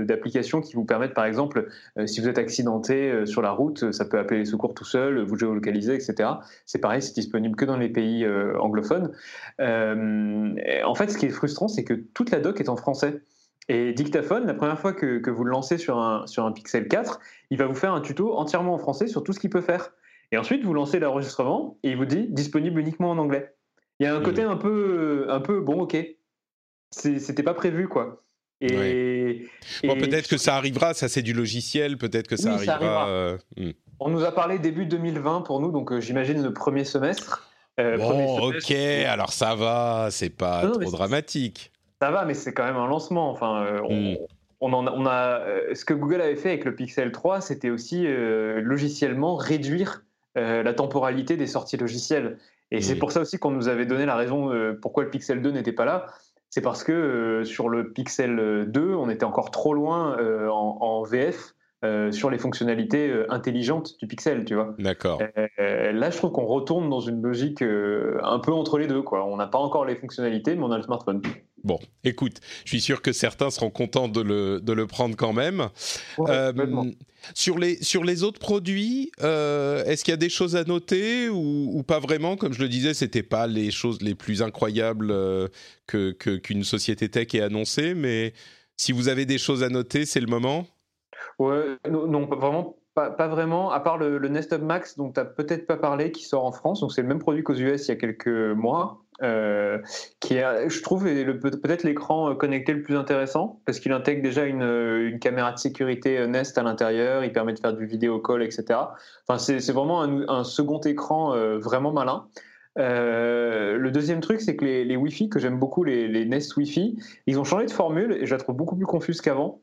d'applications qui vous permettent, par exemple, euh, si vous êtes accidenté sur la route, ça peut appeler les secours tout seul, vous géolocaliser, etc. C'est pareil, c'est disponible que dans les pays anglophones. en fait, ce qui est frustrant, c'est que toute la doc est en français. Et Dictaphone, la première fois que, vous le lancez sur un, sur un Pixel 4, il va vous faire un tuto entièrement en français sur tout ce qu'il peut faire. Et ensuite, vous lancez l'enregistrement et il vous dit disponible uniquement en anglais. Il y a un côté un peu, un peu bon, ok. C'était pas prévu, quoi. Et, peut-être que ça arrivera, ça c'est du logiciel, peut-être que ça arrivera. Euh, hmm. On nous a parlé début 2020 pour nous, donc euh, j'imagine le premier semestre. Euh, bon, ok, alors ça va, c'est pas trop dramatique. Ça va, mais c'est quand même un lancement. Enfin, euh, hmm. on, on, a, euh, ce que Google avait fait avec le Pixel 3, c'était aussi euh, logiciellement réduire la temporalité des sorties logicielles. Et c'est hmm. pour ça aussi qu'on nous avait donné la raison pourquoi le Pixel 2 n'était pas là. C'est parce que sur le Pixel 2, on était encore trop loin en, VF sur les fonctionnalités intelligentes du Pixel, tu vois. D'accord. là, je trouve qu'on retourne dans une logique un peu entre les deux, quoi. On n'a pas encore les fonctionnalités, mais on a le smartphone. Bon, écoute, je suis sûr que certains seront contents de le, de le prendre quand même. Euh, sur, les, sur les autres produits, euh, est-ce qu'il y a des choses à noter ou, pas vraiment? Comme je le disais, c'était pas les choses les plus incroyables euh, que qu'une société tech ait annoncées, mais si vous avez des choses à noter, c'est le moment. Non, vraiment pas, vraiment, à part le, Nest Hub Max dont tu n'as peut-être pas parlé, qui sort en France. Donc c'est le même produit qu'aux US il y a quelques mois. Euh, qui est, je trouve, peut-être l'écran connecté le plus intéressant parce qu'il intègre déjà une, caméra de sécurité Nest à l'intérieur. Il permet de faire du vidéo call, etc. Enfin, c'est vraiment un, second écran euh, vraiment malin. Euh, le deuxième truc, c'est que les, les Wi-Fi, que j'aime beaucoup, les, les Nest Wi-Fi, ils ont changé de formule et je la trouve beaucoup plus confuse qu'avant.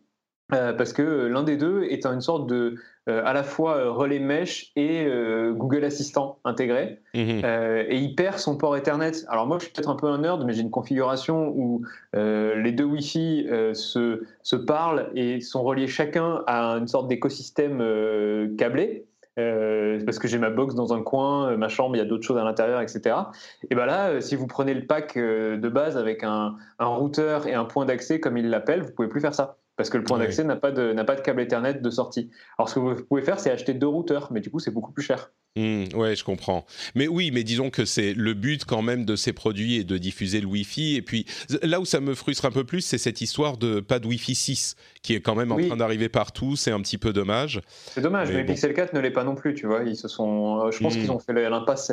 Parce que l'un des deux est une sorte de euh, à la fois euh, relais mesh et euh, Google Assistant intégré. Mhm. et il perd son port Ethernet. Alors moi, je suis peut-être un peu un nerd, mais j'ai une configuration où les deux Wi-Fi se, se, parlent et sont reliés chacun à une sorte d'écosystème câblé. parce que j'ai ma box dans un coin, ma chambre, il y a d'autres choses à l'intérieur, etc. Et bien là, si vous prenez le pack de base avec un, un routeur et un point d'accès, comme il l'appelle, vous pouvez plus faire ça parce que le point d'accès n'a pas, de, n'a pas de câble Ethernet de sortie. Alors ce que vous pouvez faire, c'est acheter deux routeurs, mais du coup c'est beaucoup plus cher. Oui, mmh, ouais, je comprends. Mais oui, mais disons que c'est le but quand même de ces produits et de diffuser le Wi-Fi. Et puis là où ça me frustre un peu plus, c'est cette histoire de pas de Wi-Fi 6 qui est quand même en train d'arriver partout. C'est un petit peu dommage. C'est dommage, mais, Pixel 4 ne l'est pas non plus, tu vois. Ils se sont, euh, je pense mmh. qu'ils ont fait l'impasse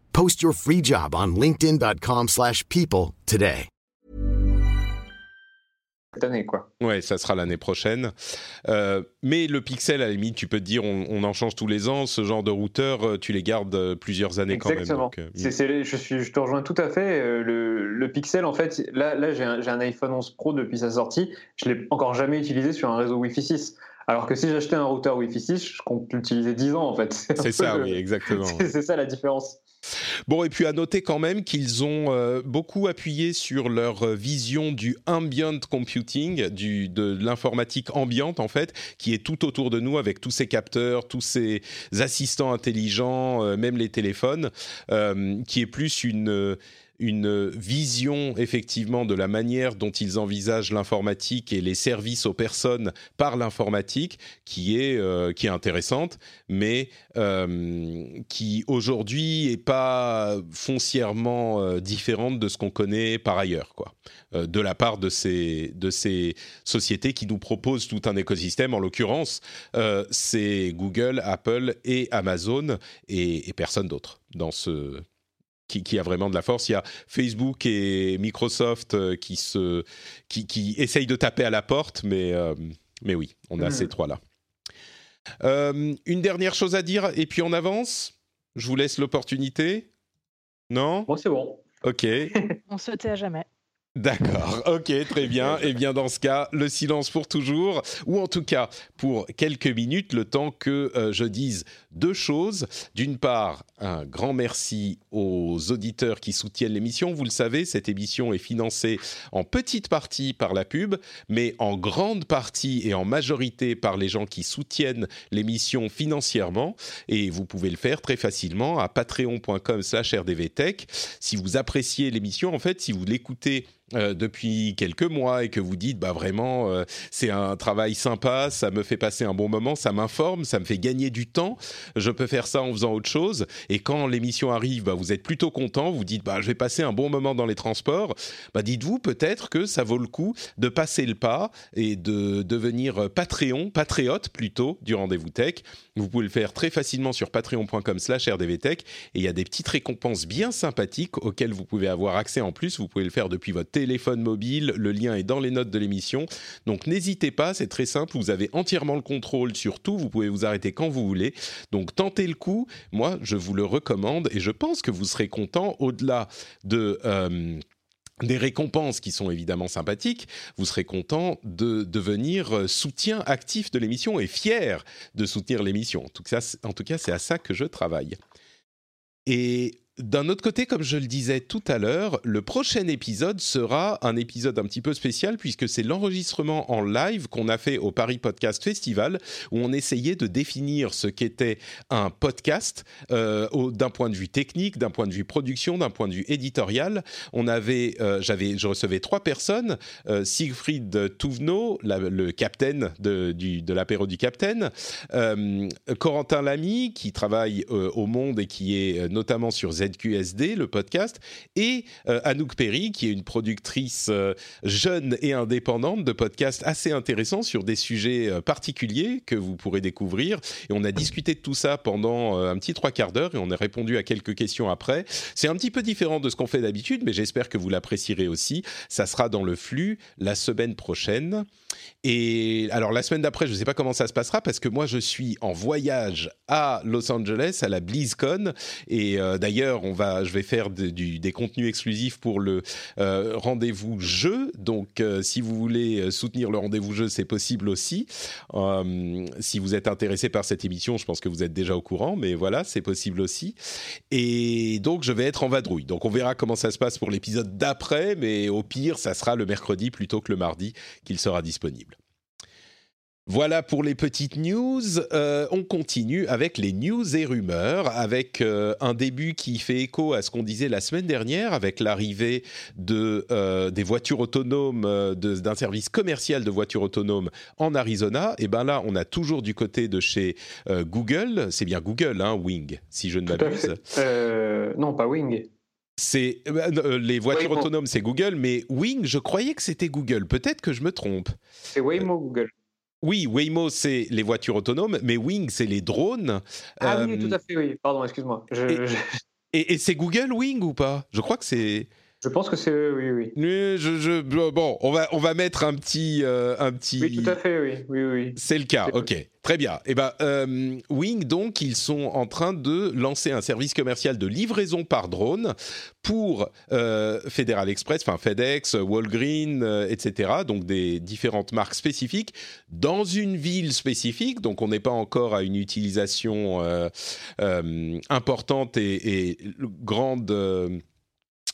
Post your free job on linkedin.com/people today. Cette année, quoi. Ouais, ça sera l'année prochaine. Euh, mais le Pixel, à la limite, tu peux te dire, on, en change tous les ans. Ce genre de routeur, euh, tu les gardes euh, plusieurs années quand même. Exactement. je, suis, je te rejoins tout à fait. Le, Pixel, en fait, là, là j'ai un, un, iPhone 11 Pro depuis sa sortie. Je l'ai encore jamais utilisé sur un réseau Wi-Fi 6. Alors que si j'achetais un routeur Wi-Fi 6, je compte l'utiliser 10 ans en fait. C'est ça, oui, exactement. C'est ça la différence. Bon, et puis à noter quand même qu'ils ont euh, beaucoup appuyé sur leur euh, vision du ambient computing, de l'informatique ambiante en fait, qui est tout autour de nous avec tous ces capteurs, tous ces assistants intelligents, euh, même les téléphones, qui est plus une une vision effectivement de la manière dont ils envisagent l'informatique et les services aux personnes par l'informatique qui est euh, qui est intéressante, mais euh, qui aujourd'hui est pas foncièrement euh, différente de ce qu'on connaît par ailleurs, quoi, de la part de ces de ces sociétés qui nous proposent tout un écosystème. En l'occurrence, c'est Google, Apple et Amazon et, et personne d'autre dans ce qui, a vraiment de la force. Il y a Facebook et Microsoft euh, qui, se, qui, qui essayent de taper à la porte, mais, euh, mais oui, on a hmm. ces trois-là. Euh, une dernière chose à dire, et puis on avance. Je vous laisse l'opportunité. Non? Bon, c'est bon. Ok. on se tait à jamais. D'accord, ok, très bien. Et eh bien dans ce cas, le silence pour toujours, ou en tout cas pour quelques minutes, le temps que euh, je dise deux choses. D'une part, un grand merci aux auditeurs qui soutiennent l'émission. Vous le savez, cette émission est financée en petite partie par la pub, mais en grande partie et en majorité par les gens qui soutiennent l'émission financièrement. Et vous pouvez le faire très facilement à patreon.com/rdvtech. Si vous appréciez l'émission, en fait, si vous l'écoutez euh, depuis quelques mois et que vous dites bah vraiment euh, c'est un travail sympa, ça me fait passer un bon moment, ça m'informe, ça me fait gagner du temps, je peux faire ça en faisant autre chose et quand l'émission arrive, bah, vous êtes plutôt content, vous dites bah je vais passer un bon moment dans les transports, bah dites-vous peut-être que ça vaut le coup de passer le pas et de devenir Patreon, patriote plutôt du rendez-vous tech. Vous pouvez le faire très facilement sur patreon.com/rdvtech et il y a des petites récompenses bien sympathiques auxquelles vous pouvez avoir accès en plus. Vous pouvez le faire depuis votre téléphone mobile. Le lien est dans les notes de l'émission. Donc n'hésitez pas, c'est très simple. Vous avez entièrement le contrôle sur tout. Vous pouvez vous arrêter quand vous voulez. Donc tentez le coup. Moi, je vous le recommande et je pense que vous serez content au-delà de. Euh, des récompenses qui sont évidemment sympathiques, vous serez content de devenir euh, soutien actif de l'émission et fier de soutenir l'émission. En tout cas, c'est à ça que je travaille. Et d'un autre côté, comme je le disais tout à l'heure, le prochain épisode sera un épisode un petit peu spécial puisque c'est l'enregistrement en live qu'on a fait au Paris Podcast Festival où on essayait de définir ce qu'était un podcast euh, d'un point de vue technique, d'un point de vue production, d'un point de vue éditorial. On avait, euh, j'avais, je recevais trois personnes euh, Siegfried Touvenot, le capitaine de, de l'apéro du capitaine, Corentin Lamy qui travaille au Monde et qui est notamment sur ZQSD, le podcast, et euh, Anouk Perry, qui est une productrice euh, jeune et indépendante de podcasts assez intéressants sur des sujets euh, particuliers que vous pourrez découvrir. Et on a discuté de tout ça pendant un petit trois quarts d'heure et on a répondu à quelques questions après. C'est un petit peu différent de ce qu'on fait d'habitude, mais j'espère que vous l'apprécierez aussi. Ça sera dans le flux la semaine prochaine. Et alors la semaine d'après, je ne sais pas comment ça se passera parce que moi je suis en voyage à Los Angeles à la BlizzCon et d'ailleurs on va, je vais faire des contenus exclusifs pour le euh, rendez-vous jeu. Donc, euh, si vous voulez euh, soutenir le rendez-vous jeu, c'est possible aussi. si vous êtes intéressé par cette émission, je pense que vous êtes déjà au courant, mais voilà, c'est possible aussi. Et donc, je vais être en vadrouille. Donc, on verra comment ça se passe pour l'épisode d'après, mais au pire, ça sera le mercredi plutôt que le mardi qu'il sera disponible. Voilà pour les petites news. Euh, on continue avec les news et rumeurs, avec euh, un début qui fait écho à ce qu'on disait la semaine dernière, avec l'arrivée de euh, des voitures autonomes, d'un service commercial de voitures autonomes en Arizona. Et ben là, on a toujours du côté de chez Google. C'est bien Google, hein, Wing, si je ne m'abuse. non, pas Wing. C'est les voitures autonomes, c'est Google, mais Wing, je croyais que c'était Google. Peut-être que je me trompe. C'est Waymo Google. Oui, Waymo, c'est les voitures autonomes, mais Wing, c'est les drones. Ah oui, tout à fait, oui. Pardon, excuse-moi. Et, c'est Google Wing ou pas? Je crois que c'est. Je pense que c'est eux, oui, oui. je, bon, on va, on va mettre un petit, euh, un petit. Oui, tout à fait, oui, oui, oui. C'est le cas. Ok, très bien. Et eh ben, euh, Wing, donc, ils sont en train de lancer un service commercial de livraison par drone pour euh, Federal Express, enfin FedEx, Walgreen, etc. Donc des différentes marques spécifiques dans une ville spécifique. Donc, on n'est pas encore à une utilisation importante et, et grande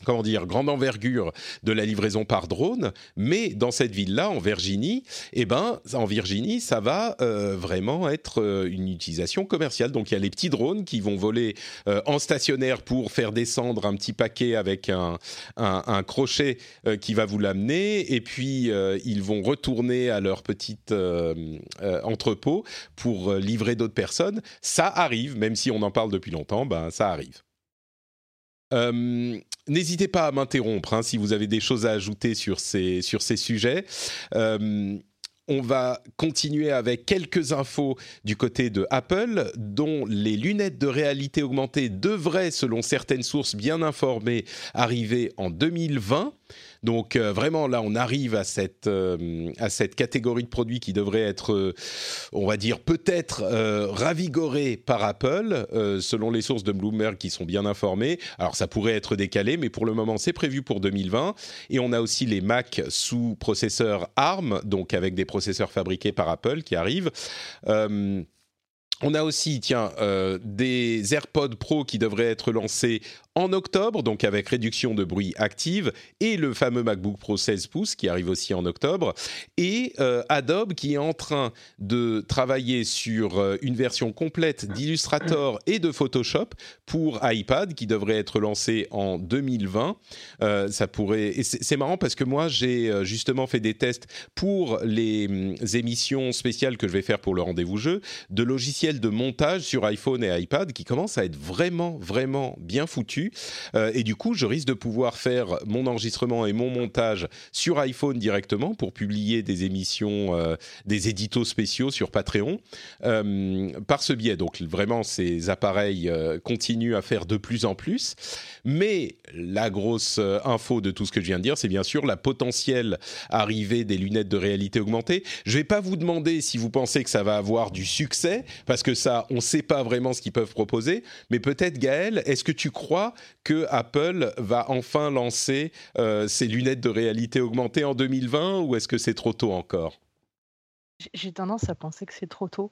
comment dire, grande envergure de la livraison par drone, mais dans cette ville-là, en Virginie, eh ben, en Virginie, ça va euh, vraiment être euh, une utilisation commerciale. Donc il y a les petits drones qui vont voler euh, en stationnaire pour faire descendre un petit paquet avec un, un, crochet qui va vous l'amener, et puis ils vont retourner à leur petit entrepôt pour livrer d'autres personnes. Ça arrive, même si on en parle depuis longtemps, ben ça arrive. N'hésitez pas à m'interrompre hein, si vous avez des choses à ajouter sur ces, sur sujets. on va continuer avec quelques infos du côté de Apple, dont les lunettes de réalité augmentée devraient, selon certaines sources bien informées, arriver en 2020. Donc euh, vraiment là, on arrive à cette euh, à cette catégorie de produits qui devrait être, euh, on va dire peut-être ravigorée par Apple, selon les sources de Bloomberg qui sont bien informées. Alors ça pourrait être décalé, mais pour le moment c'est prévu pour 2020. Et on a aussi les Mac sous processeur ARM, donc avec des processeurs fabriqués par Apple qui arrivent. on a aussi, tiens, des AirPods Pro qui devraient être lancés en octobre, donc avec réduction de bruit active, et le fameux MacBook Pro 16 pouces qui arrive aussi en octobre, et euh, Adobe qui est en train de travailler sur euh, une version complète d'Illustrator et de Photoshop pour iPad qui devrait être lancé en 2020. Euh, ça pourrait, c'est marrant parce que moi j'ai justement fait des tests pour les hum, émissions spéciales que je vais faire pour le rendez-vous jeu de logiciels de montage sur iPhone et iPad qui commencent à être vraiment vraiment bien foutus euh, et du coup, je risque de pouvoir faire mon enregistrement et mon montage sur iPhone directement pour publier des émissions, euh, des éditos spéciaux sur Patreon euh, par ce biais. Donc vraiment, ces appareils continuent à faire de plus en plus. Mais la grosse info de tout ce que je viens de dire, c'est bien sûr la potentielle arrivée des lunettes de réalité augmentée. Je ne vais pas vous demander si vous pensez que ça va avoir du succès, parce que ça, on ne sait pas vraiment ce qu'ils peuvent proposer. Mais peut-être, Gaël, est-ce que tu crois que Apple va enfin lancer euh, ses lunettes de réalité augmentée en 2020 ou est-ce que c'est trop tôt encore? J'ai tendance à penser que c'est trop tôt.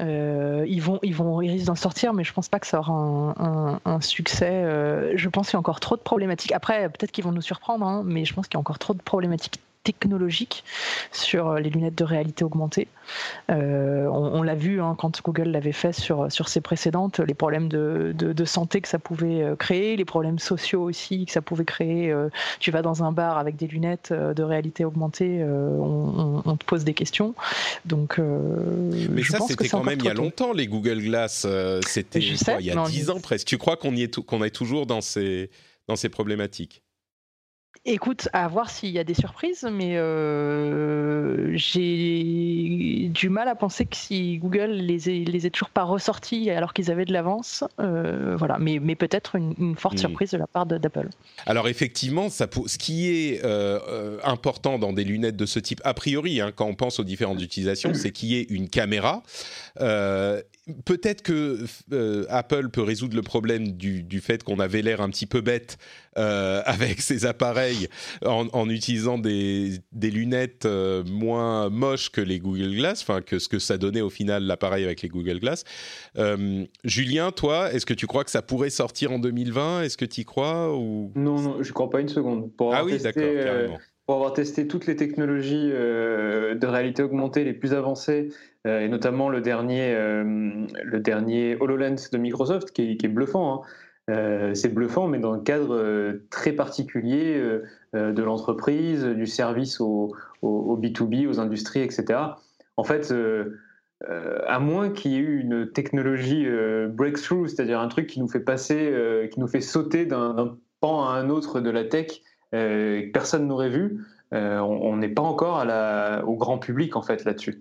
Euh, ils vont, ils vont, risquent d'en sortir, mais je pense pas que ça aura un, succès. Euh, je pense qu'il y a encore trop de problématiques. Après, peut-être qu'ils vont nous surprendre, hein, mais je pense qu'il y a encore trop de problématiques technologique sur euh, les lunettes de réalité augmentée. Euh, on, l'a vu hein, quand Google l'avait fait sur, sur ses précédentes, les problèmes de, de, santé que ça pouvait euh, créer, les problèmes sociaux aussi que ça pouvait créer. tu vas dans un bar avec des lunettes de réalité augmentée, on, te pose des questions. Donc, Mais ça, c'était quand même il y a longtemps, les Google Glass. c'était il y a 10 ans presque. Tu crois qu'on est, qu'on est toujours dans ces, dans ces problématiques? Écoute, à voir s'il y a des surprises, mais euh, j'ai du mal à penser que si Google les ait, les ait toujours pas ressortis alors qu'ils avaient de l'avance, euh, voilà. Mais, mais peut-être une, forte hmm. surprise de la part d'Apple. Alors effectivement, ça, ce qui est euh, important dans des lunettes de ce type, a priori, hein, quand on pense aux différentes utilisations, c'est qu'il y ait une caméra peut-être que euh, Apple peut résoudre le problème du, fait qu'on avait l'air un petit peu bête euh, avec ces appareils en, utilisant des, lunettes euh, moins moches que les Google Glass, enfin que ce que ça donnait au final l'appareil avec les Google Glass. Julien, toi, est-ce que tu crois que ça pourrait sortir en 2020 Est-ce que tu y crois ou... Non, non, je ne crois pas une seconde. ah oui, d'accord, carrément pour avoir testé toutes les technologies de réalité augmentée les plus avancées euh, et notamment le dernier, euh, le dernier HoloLens de Microsoft qui est, bluffant. Hein. Euh, c'est bluffant, mais dans le cadre très particulier de l'entreprise, du service au, au, B2B, aux industries, etc. En fait, à moins qu'il y ait eu une technologie breakthrough, c'est-à-dire un truc qui nous fait passer, qui nous fait sauter d'un pan à un autre de la tech, que personne n'aurait vu, on n'est pas encore au grand public en fait là-dessus.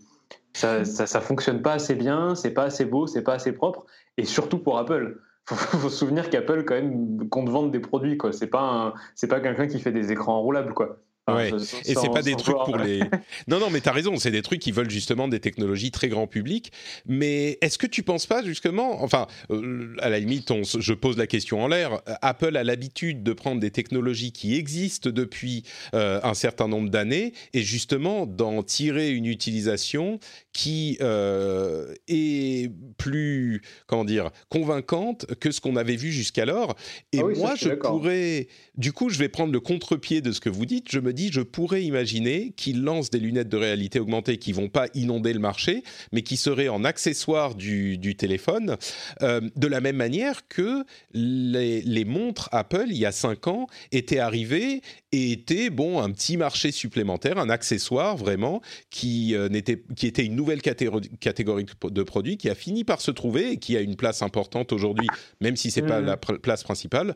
Ça, ça, fonctionne pas assez bien, c'est pas assez beau, c'est pas assez propre, et surtout pour Apple. Faut, faut se souvenir qu'Apple quand même compte vendre des produits quoi. C'est pas c'est pas quelqu'un qui fait des écrans enroulables quoi. Ouais. et c'est pas des trucs pour les. Non, non, mais t'as raison. C'est des trucs qui veulent justement des technologies très grand public. Mais est-ce que tu penses pas justement, enfin, euh, à la limite, on, je pose la question en l'air. Apple a l'habitude de prendre des technologies qui existent depuis euh, un certain nombre d'années et justement d'en tirer une utilisation qui euh, est plus, comment dire, convaincante que ce qu'on avait vu jusqu'alors. Et ah moi, je pourrais, du coup, je vais prendre le contre-pied de ce que vous dites. Je me dit, je pourrais imaginer qu'ils lancent des lunettes de réalité augmentée qui vont pas inonder le marché, mais qui seraient en accessoire du, téléphone, euh, de la même manière que les, montres Apple, il y a cinq ans, étaient arrivées et étaient, bon, un petit marché supplémentaire, un accessoire vraiment, qui, euh, qui était une nouvelle catégorie, catégorie de produits qui a fini par se trouver et qui a une place importante aujourd'hui, même si c'est n'est pas mmh. la place principale.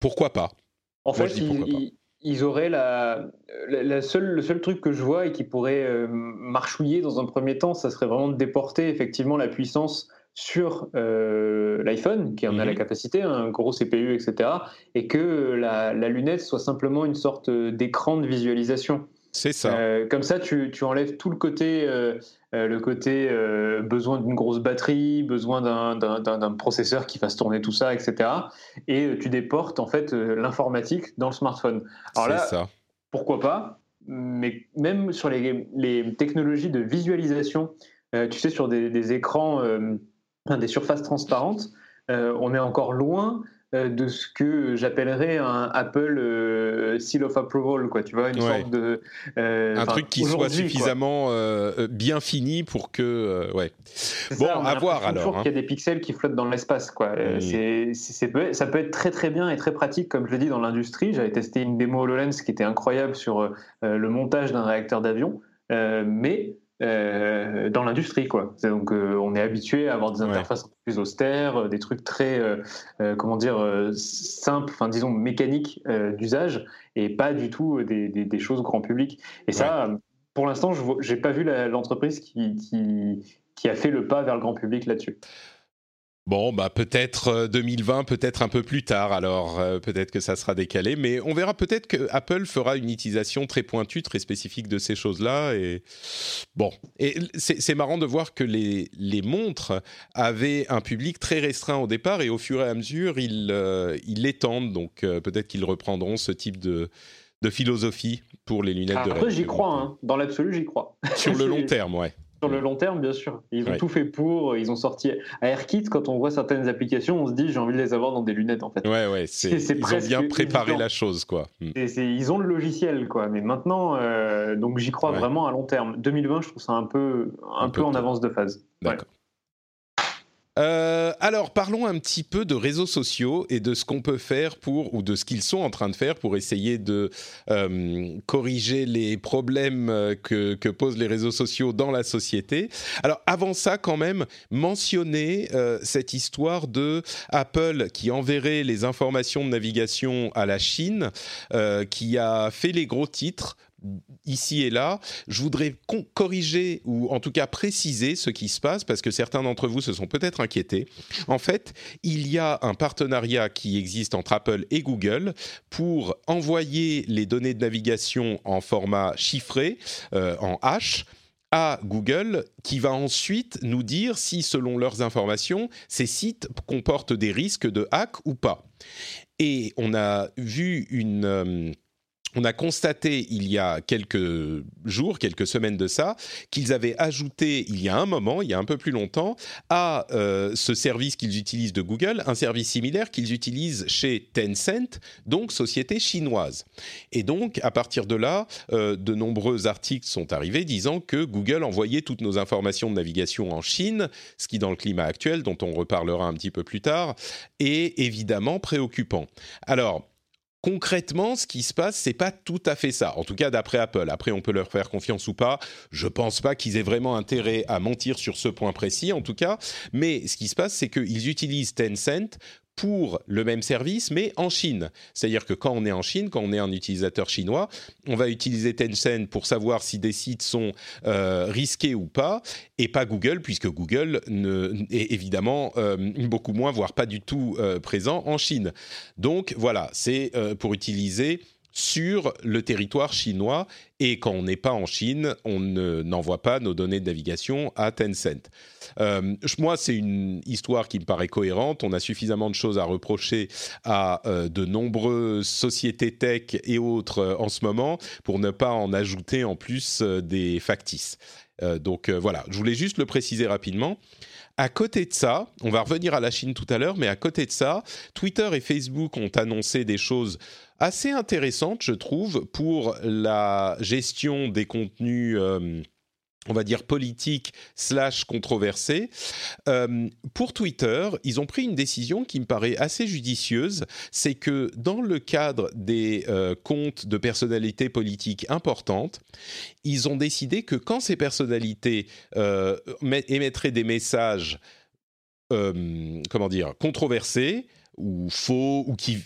Pourquoi pas? En fait, ils auraient la, la, seule, le seul truc que je vois et qui pourrait euh, marchouiller dans un premier temps, ça serait vraiment de déporter effectivement la puissance sur euh, l'iPhone, qui en a la mhm. capacité, un gros CPU, etc., et que la, la lunette soit simplement une sorte d'écran de visualisation. C'est ça. Euh, comme ça, tu, tu, enlèves tout le côté, euh, euh, le côté besoin d'une grosse batterie, besoin d'un processeur qui fasse tourner tout ça, etc. Et tu déportes en fait l'informatique dans le smartphone. Alors là, ça. pourquoi pas Mais même sur les, les technologies de visualisation, tu sais, sur des, des écrans, des surfaces transparentes, on est encore loin de ce que j'appellerais un Apple seal of approval, quoi. Tu vois, une sorte de un truc qui soit suffisamment bien fini pour que ouais. Bon, à voir alors. Hein. Il y a des pixels qui flottent dans l'espace, quoi. C'est, ça peut être très très bien et très pratique, comme je l'ai dit dans l'industrie. J'avais testé une démo HoloLens qui était incroyable sur le montage d'un réacteur d'avion, mais euh, dans l'industrie. Quoi. Donc, euh, on est habitué à avoir des interfaces plus austères, euh, des trucs très, comment dire, simples, enfin, disons, mécaniques d'usage, et pas du tout des, des, choses grand public. Et ça, pour l'instant, je n'ai pas vu l'entreprise qui, qui, qui a fait le pas vers le grand public là-dessus. Bon, bah peut-être 2020, euh, peut-être un peu plus tard. Alors euh, peut-être que ça sera décalé, mais on verra. Peut-être que Apple fera une utilisation très pointue, très spécifique de ces choses-là. Et bon, et c'est marrant de voir que les, les montres avaient un public très restreint au départ, et au fur et à mesure, ils euh, ils l'étendent. Donc peut-être qu'ils reprendront ce type de de philosophie pour les lunettes de Après, j'y crois. Hein. Dans l'absolu, j'y crois. Sur le long terme, ouais. Sur le long terme, bien sûr. Ils ont tout fait pour. Ils ont sorti AirKit. Quand on voit certaines applications, on se dit j'ai envie de les avoir dans des lunettes en fait. Ouais, ouais. C'est, ils ont bien préparé la chose, quoi. Hmm. ils ont le logiciel, quoi. Mais maintenant, euh, donc j'y crois vraiment à long terme. 2020, je trouve ça un peu, un, peu, en avance de phase. D'accord. Euh, alors parlons un petit peu de réseaux sociaux et de ce qu'on peut faire pour ou de ce qu'ils sont en train de faire pour essayer de euh, corriger les problèmes euh, que, posent les réseaux sociaux dans la société. Alors avant ça quand même mentionner cette histoire de Apple qui enverrait les informations de navigation à la Chine, qui a fait les gros titres ici et là. Je voudrais corriger ou en tout cas préciser ce qui se passe parce que certains d'entre vous se sont peut-être inquiétés. En fait, il y a un partenariat qui existe entre Apple et Google pour envoyer les données de navigation en format chiffré, euh, en H à Google qui va ensuite nous dire si, selon leurs informations, ces sites comportent des risques de hack ou pas. Et on a vu une... On a constaté il y a quelques jours, quelques semaines de ça, qu'ils avaient ajouté il y a un moment, il y a un peu plus longtemps, à euh, ce service qu'ils utilisent de Google, un service similaire qu'ils utilisent chez Tencent, donc société chinoise. Et donc, à partir de là, euh, de nombreux articles sont arrivés disant que Google envoyait toutes nos informations de navigation en Chine, ce qui, dans le climat actuel, dont on reparlera un petit peu plus tard, est évidemment préoccupant. Alors, concrètement, ce qui se passe, c'est pas tout à fait ça. En tout cas, d'après Apple. Après, on peut leur faire confiance ou pas. Je pense pas qu'ils aient vraiment intérêt à mentir sur ce point précis, en tout cas. Mais ce qui se passe, c'est qu'ils utilisent Tencent pour le même service, mais en Chine. C'est-à-dire que quand on est en Chine, quand on est un utilisateur chinois, on va utiliser Tencent pour savoir si des sites sont euh, risqués ou pas, et pas Google, puisque Google est évidemment euh, beaucoup moins, voire pas du tout euh, présent en Chine. Donc voilà, c'est pour utiliser sur le territoire chinois et quand on n'est pas en Chine, on n'envoie pas nos données de navigation à Tencent. Euh, moi, c'est une histoire qui me paraît cohérente. On a suffisamment de choses à reprocher à euh, de nombreuses sociétés tech et autres euh, en ce moment pour ne pas en ajouter en plus des factices. donc voilà, je voulais juste le préciser rapidement. À côté de ça, on va revenir à la Chine tout à l'heure, mais à côté de ça, Twitter et Facebook ont annoncé des choses assez intéressantes, je trouve, pour la gestion des contenus. Euh, on va dire politiques slash controversés. Euh, pour Twitter, ils ont pris une décision qui me paraît assez judicieuse, c'est que dans le cadre des euh, comptes de personnalités politiques importantes, ils ont décidé que quand ces personnalités émettraient des messages, comment dire, controversés, ou faux ou qui,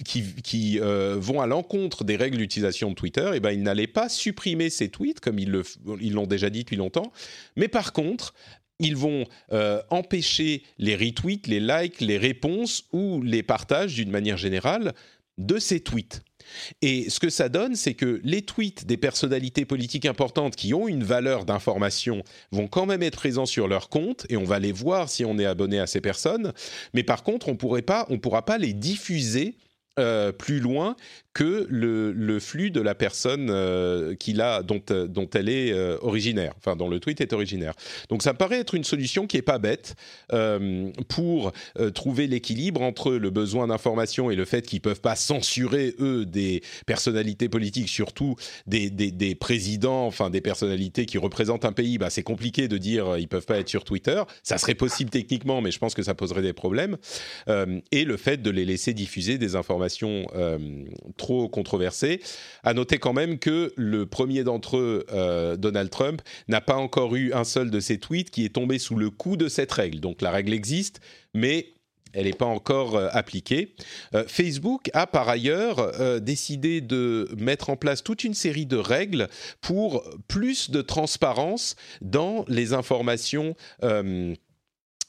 qui, euh, vont à l'encontre des règles d'utilisation de Twitter, eh ben ils n'allaient pas supprimer ces tweets comme ils l'ont déjà dit depuis longtemps, mais par contre ils vont euh, empêcher les retweets, les likes, les réponses ou les partages d'une manière générale de ces tweets. Et ce que ça donne, c'est que les tweets des personnalités politiques importantes qui ont une valeur d'information vont quand même être présents sur leur compte et on va les voir si on est abonné à ces personnes. Mais par contre, on ne pourra pas les diffuser euh, plus loin que le, flux de la personne qu'il a, dont, dont elle est originaire, enfin dont le tweet est originaire. Donc ça me paraît être une solution qui est pas bête pour trouver l'équilibre entre le besoin d'information et le fait qu'ils peuvent pas censurer eux des personnalités politiques, surtout des, des, présidents, enfin des personnalités qui représentent un pays. Bah, c'est compliqué de dire ils peuvent pas être sur Twitter. Ça serait possible techniquement, mais je pense que ça poserait des problèmes. Euh, et le fait de les laisser diffuser des informations euh, trop controversées. À noter quand même que le premier d'entre eux, euh, Donald Trump, n'a pas encore eu un seul de ses tweets qui est tombé sous le coup de cette règle. Donc la règle existe, mais elle n'est pas encore appliquée. Facebook a par ailleurs décidé de mettre en place toute une série de règles pour plus de transparence dans les informations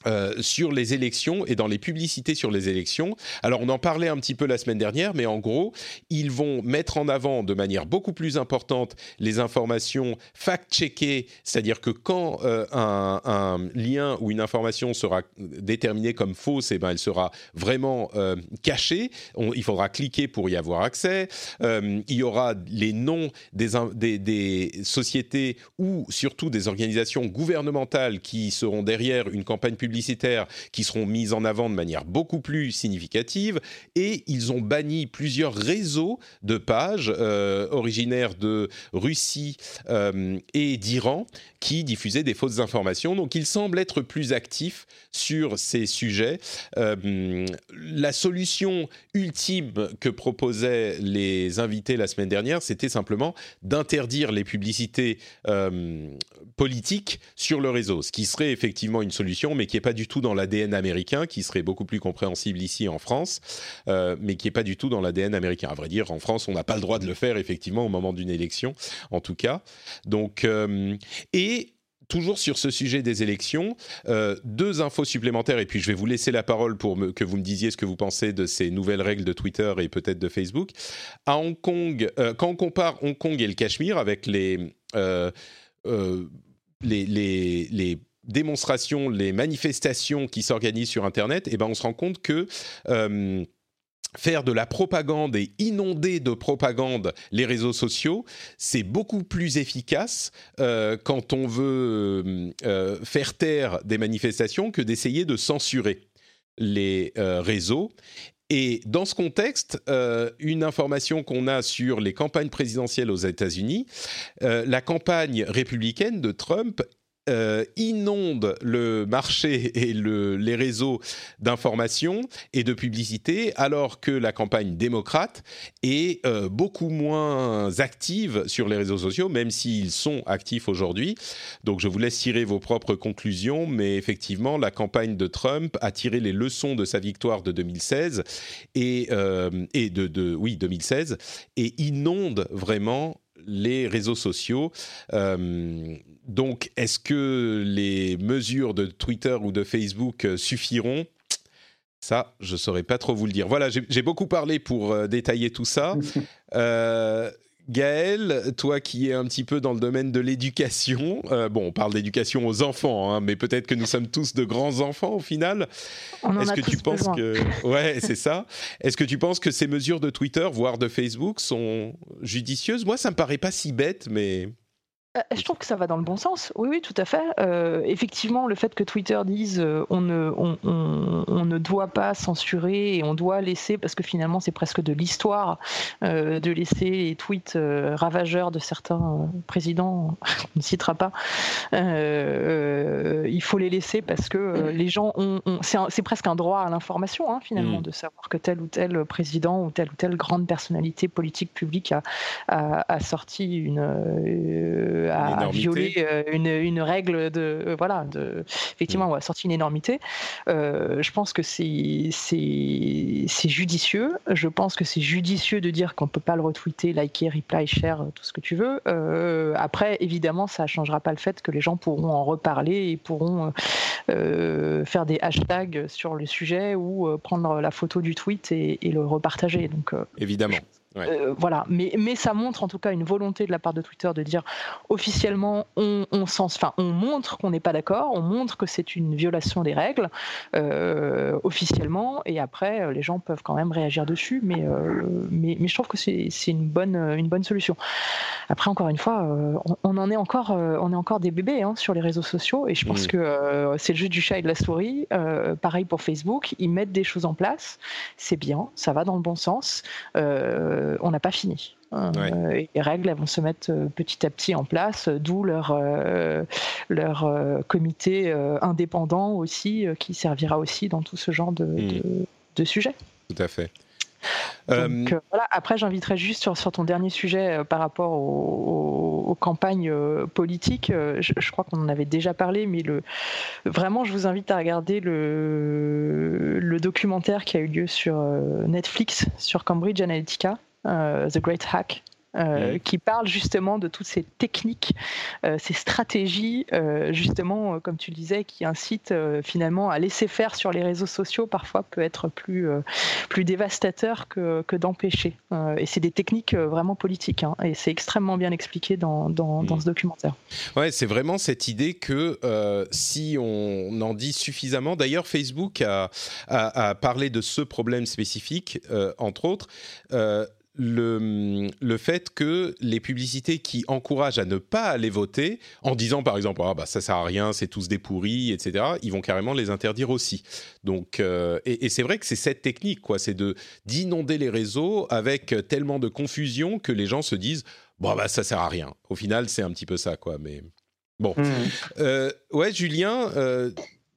euh, sur les élections et dans les publicités sur les élections. Alors on en parlait un petit peu la semaine dernière, mais en gros, ils vont mettre en avant de manière beaucoup plus importante les informations fact-checkées, c'est-à-dire que quand euh, un, lien ou une information sera déterminée comme fausse, eh ben elle sera vraiment euh, cachée. il faudra cliquer pour y avoir accès. il y aura les noms des, sociétés ou surtout des organisations gouvernementales qui seront derrière une campagne publicitaire publicitaires qui seront mises en avant de manière beaucoup plus significative. Et ils ont banni plusieurs réseaux de pages euh, originaires de Russie euh, et d'Iran qui diffusaient des fausses informations. Donc ils semblent être plus actifs sur ces sujets. Euh, la solution ultime que proposaient les invités la semaine dernière, c'était simplement d'interdire les publicités politiques sur le réseau, ce qui serait effectivement une solution, mais qui pas du tout dans l'ADN américain, qui serait beaucoup plus compréhensible ici en France, euh, mais qui n'est pas du tout dans l'ADN américain. À vrai dire, en France, on n'a pas le droit de le faire, effectivement, au moment d'une élection, en tout cas. Donc, euh, et toujours sur ce sujet des élections, euh, deux infos supplémentaires, et puis je vais vous laisser la parole pour que vous me disiez ce que vous pensez de ces nouvelles règles de Twitter et peut-être de Facebook. À Hong Kong, quand on compare Hong Kong et le Cachemire avec les, les, les, les démonstrations, les manifestations qui s'organisent sur Internet, eh ben on se rend compte que euh, faire de la propagande et inonder de propagande les réseaux sociaux, c'est beaucoup plus efficace euh, quand on veut euh, faire taire des manifestations que d'essayer de censurer les réseaux. Et dans ce contexte, une information qu'on a sur les campagnes présidentielles aux États-Unis, la campagne républicaine de Trump euh, inonde le marché et les réseaux d'information et de publicité, alors que la campagne démocrate est euh, beaucoup moins active sur les réseaux sociaux, même s'ils sont actifs aujourd'hui. Donc je vous laisse tirer vos propres conclusions, mais effectivement, la campagne de Trump a tiré les leçons de sa victoire de 2016 et, euh, et de, oui 2016 et inonde vraiment les réseaux sociaux. Donc, est-ce que les mesures de Twitter ou de Facebook euh, suffiront? Ça, je ne saurais pas trop vous le dire. Voilà, j'ai beaucoup parlé pour euh, détailler tout ça. Gaël, toi qui es un petit peu dans le domaine de l'éducation, euh, bon, on parle d'éducation aux enfants, hein, mais peut-être que nous sommes tous de grands enfants au final. Est-ce que tu penses que, ouais, c'est ça. Est-ce que tu penses que ces mesures de Twitter, voire de Facebook, sont judicieuses? Moi, ça me paraît pas si bête, mais euh, je trouve que ça va dans le bon sens. Oui, oui, tout à fait. Euh, effectivement, le fait que Twitter dise euh, on, ne, on, on, ne doit pas censurer et on doit laisser, parce que finalement c'est presque de l'histoire, de laisser les tweets ravageurs de certains présidents, on ne citera pas, il faut les laisser parce que les gens ont. c'est presque un droit à l'information, hein, finalement, mm. de savoir que tel ou tel président ou telle ou telle grande personnalité politique publique a, a, a sorti une a violé euh, une, une, règle de euh, voilà de effectivement mm. a sorti une énormité. Euh, je pense que c'est c'est judicieux. Je pense que c'est judicieux de dire qu'on peut pas le retweeter, liker, reply, share, tout ce que tu veux. après, évidemment, ça changera pas le fait que les gens pourront en reparler et pourront faire des hashtags sur le sujet ou prendre la photo du tweet et, le repartager. Donc évidemment. Euh, voilà, mais, mais ça montre en tout cas une volonté de la part de Twitter de dire officiellement on, on, enfin, on montre qu'on n'est pas d'accord, on montre que c'est une violation des règles euh, officiellement, et après euh, les gens peuvent quand même réagir dessus, mais, mais, mais, je trouve que c'est une bonne, une bonne solution. Après, encore une fois, on, en est encore, on est encore des bébés hein, sur les réseaux sociaux, et je pense mm. que c'est le jeu du chat et de la souris. pareil pour Facebook, ils mettent des choses en place, c'est bien, ça va dans le bon sens. Euh, on n'a pas fini. Euh, les règles elles vont se mettre euh, petit à petit en place, d'où leur, leur comité indépendant aussi, qui servira aussi dans tout ce genre de, hmm. de, sujets. Tout à fait. Donc, voilà. Après, j'inviterai juste sur, sur, ton dernier sujet par rapport aux, campagnes politiques. Je, crois qu'on en avait déjà parlé, mais le, vraiment, je vous invite à regarder le, le documentaire qui a eu lieu sur Netflix sur Cambridge Analytica. Euh, The Great Hack, euh, qui parle justement de toutes ces techniques, euh, ces stratégies, justement, comme tu le disais, qui incitent finalement à laisser faire sur les réseaux sociaux, parfois peut être plus, plus dévastateur que, que d'empêcher. et c'est des techniques vraiment politiques, hein, et c'est extrêmement bien expliqué dans, dans, dans ce documentaire. Ouais, c'est vraiment cette idée que si on en dit suffisamment, d'ailleurs Facebook a, a, a, parlé de ce problème spécifique, entre autres le, le, fait que les publicités qui encouragent à ne pas aller voter, en disant par exemple ah bah ça sert à rien, c'est tous des pourris, etc. Ils vont carrément les interdire aussi. Donc euh, et, c'est vrai que c'est cette technique quoi, c'est de d'inonder les réseaux avec tellement de confusion que les gens se disent bon bah ça sert à rien. Au final c'est un petit peu ça quoi. Mais bon, mmh. euh, ouais Julien. Euh,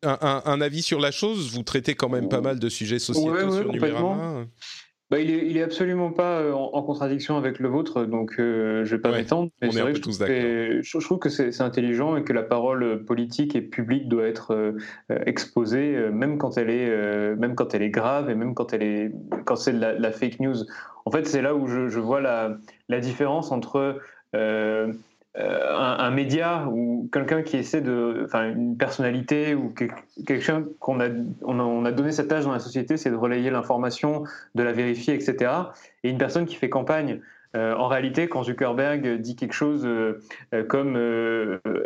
un, un, avis sur la chose, vous traitez quand même pas mal de sujets sociétaux sur Numérama bah, il, est, il est absolument pas euh, en, contradiction avec le vôtre, donc euh, je vais pas m'étendre. On est, vrai tous d'accord. Je, trouve que c'est intelligent et que la parole politique et publique doit être euh, exposée, même quand elle est, même quand elle est grave et même quand elle est, quand c'est de la, fake news. En fait, c'est là où je, je vois la, la, différence entre euh, un, média ou quelqu'un qui essaie de, enfin une personnalité ou quelqu'un qu'on a on, a, donné cette âge dans la société, c'est de relayer l'information, de la vérifier, etc. Et une personne qui fait campagne. Euh, en réalité, quand Zuckerberg dit quelque chose euh, comme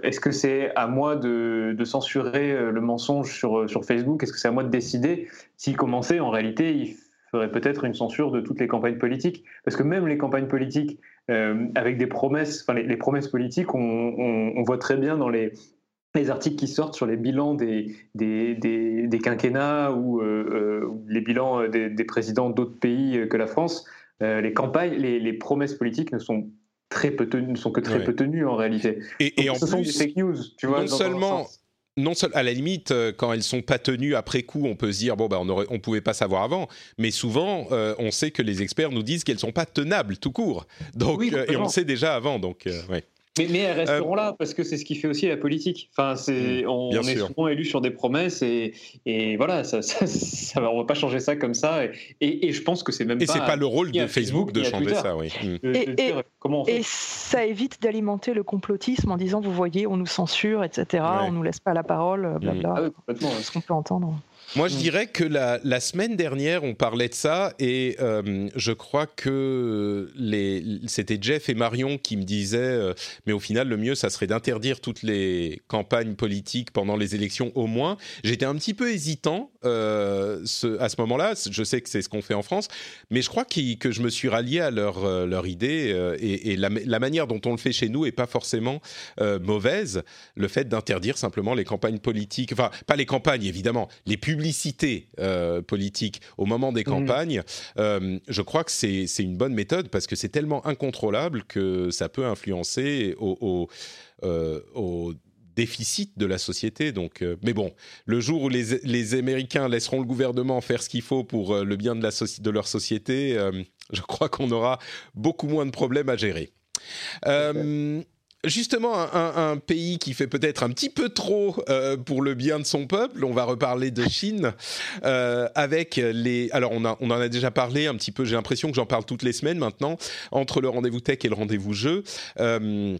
est-ce que c'est à moi de, censurer le mensonge sur, sur Facebook? Est-ce que c'est à moi de décider? S'il commençait, en réalité, il ferait peut-être une censure de toutes les campagnes politiques. Parce que même les campagnes politiques euh, avec des promesses, enfin les, promesses politiques, on, voit très bien dans les, les articles qui sortent sur les bilans des, des, des, quinquennats ou euh, euh, les bilans des, présidents d'autres pays que la France, les campagnes, les, promesses politiques ne sont très peu tenues, ne sont que très peu tenues en réalité. Et, en ce sont des fake news, tu vois. Non seulement non seulement à la limite, quand elles sont pas tenues après coup, on peut se dire bon bah on aurait, on pouvait pas savoir avant, mais souvent on sait que les experts nous disent qu'elles sont pas tenables tout court. Donc et on sait déjà avant, donc ouais. Mais, elles resteront euh, là parce que c'est ce qui fait aussi la politique. Enfin, c'est mm, on, est souvent élu sur des promesses et, et voilà, ça, ça, ça, on va pas changer ça comme ça. Et, et, je pense que c'est même et pas. Et c'est pas le rôle de Facebook de changer ça, oui. Mm. Et, comment et ça évite d'alimenter le complotisme en disant, vous voyez, on nous censure, etc. On nous laisse pas la parole, blabla. Mm. Ah oui, complètement. Ce qu'on peut entendre. Moi, je mm. dirais que la, la, semaine dernière, on parlait de ça et euh, je crois que c'était Jeff et Marion qui me disaient, euh, mais au final, le mieux, ça serait d'interdire toutes les campagnes politiques pendant les élections au moins. J'étais un petit peu hésitant euh, ce, à ce moment-là. Je sais que c'est ce qu'on fait en France, mais je crois que je me suis rallié à leur, leur idée et, et la, la, manière dont on le fait chez nous est pas forcément mauvaise. Le fait d'interdire simplement les campagnes politiques, enfin, pas les campagnes évidemment, les publics publicité euh, politique au moment des mmh. campagnes, euh, je crois que c'est une bonne méthode parce que c'est tellement incontrôlable que ça peut influencer au, euh, au, déficit de la société. Donc, mais bon, le jour où les, les, Américains laisseront le gouvernement faire ce qu'il faut pour le bien de, la de leur société, je crois qu'on aura beaucoup moins de problèmes à gérer justement un, pays qui fait peut-être un petit peu trop euh, pour le bien de son peuple. On va reparler de Chine euh, avec les. Alors on, en a déjà parlé un petit peu. J'ai l'impression que j'en parle toutes les semaines maintenant entre le rendez-vous tech et le rendez-vous jeu. Euh,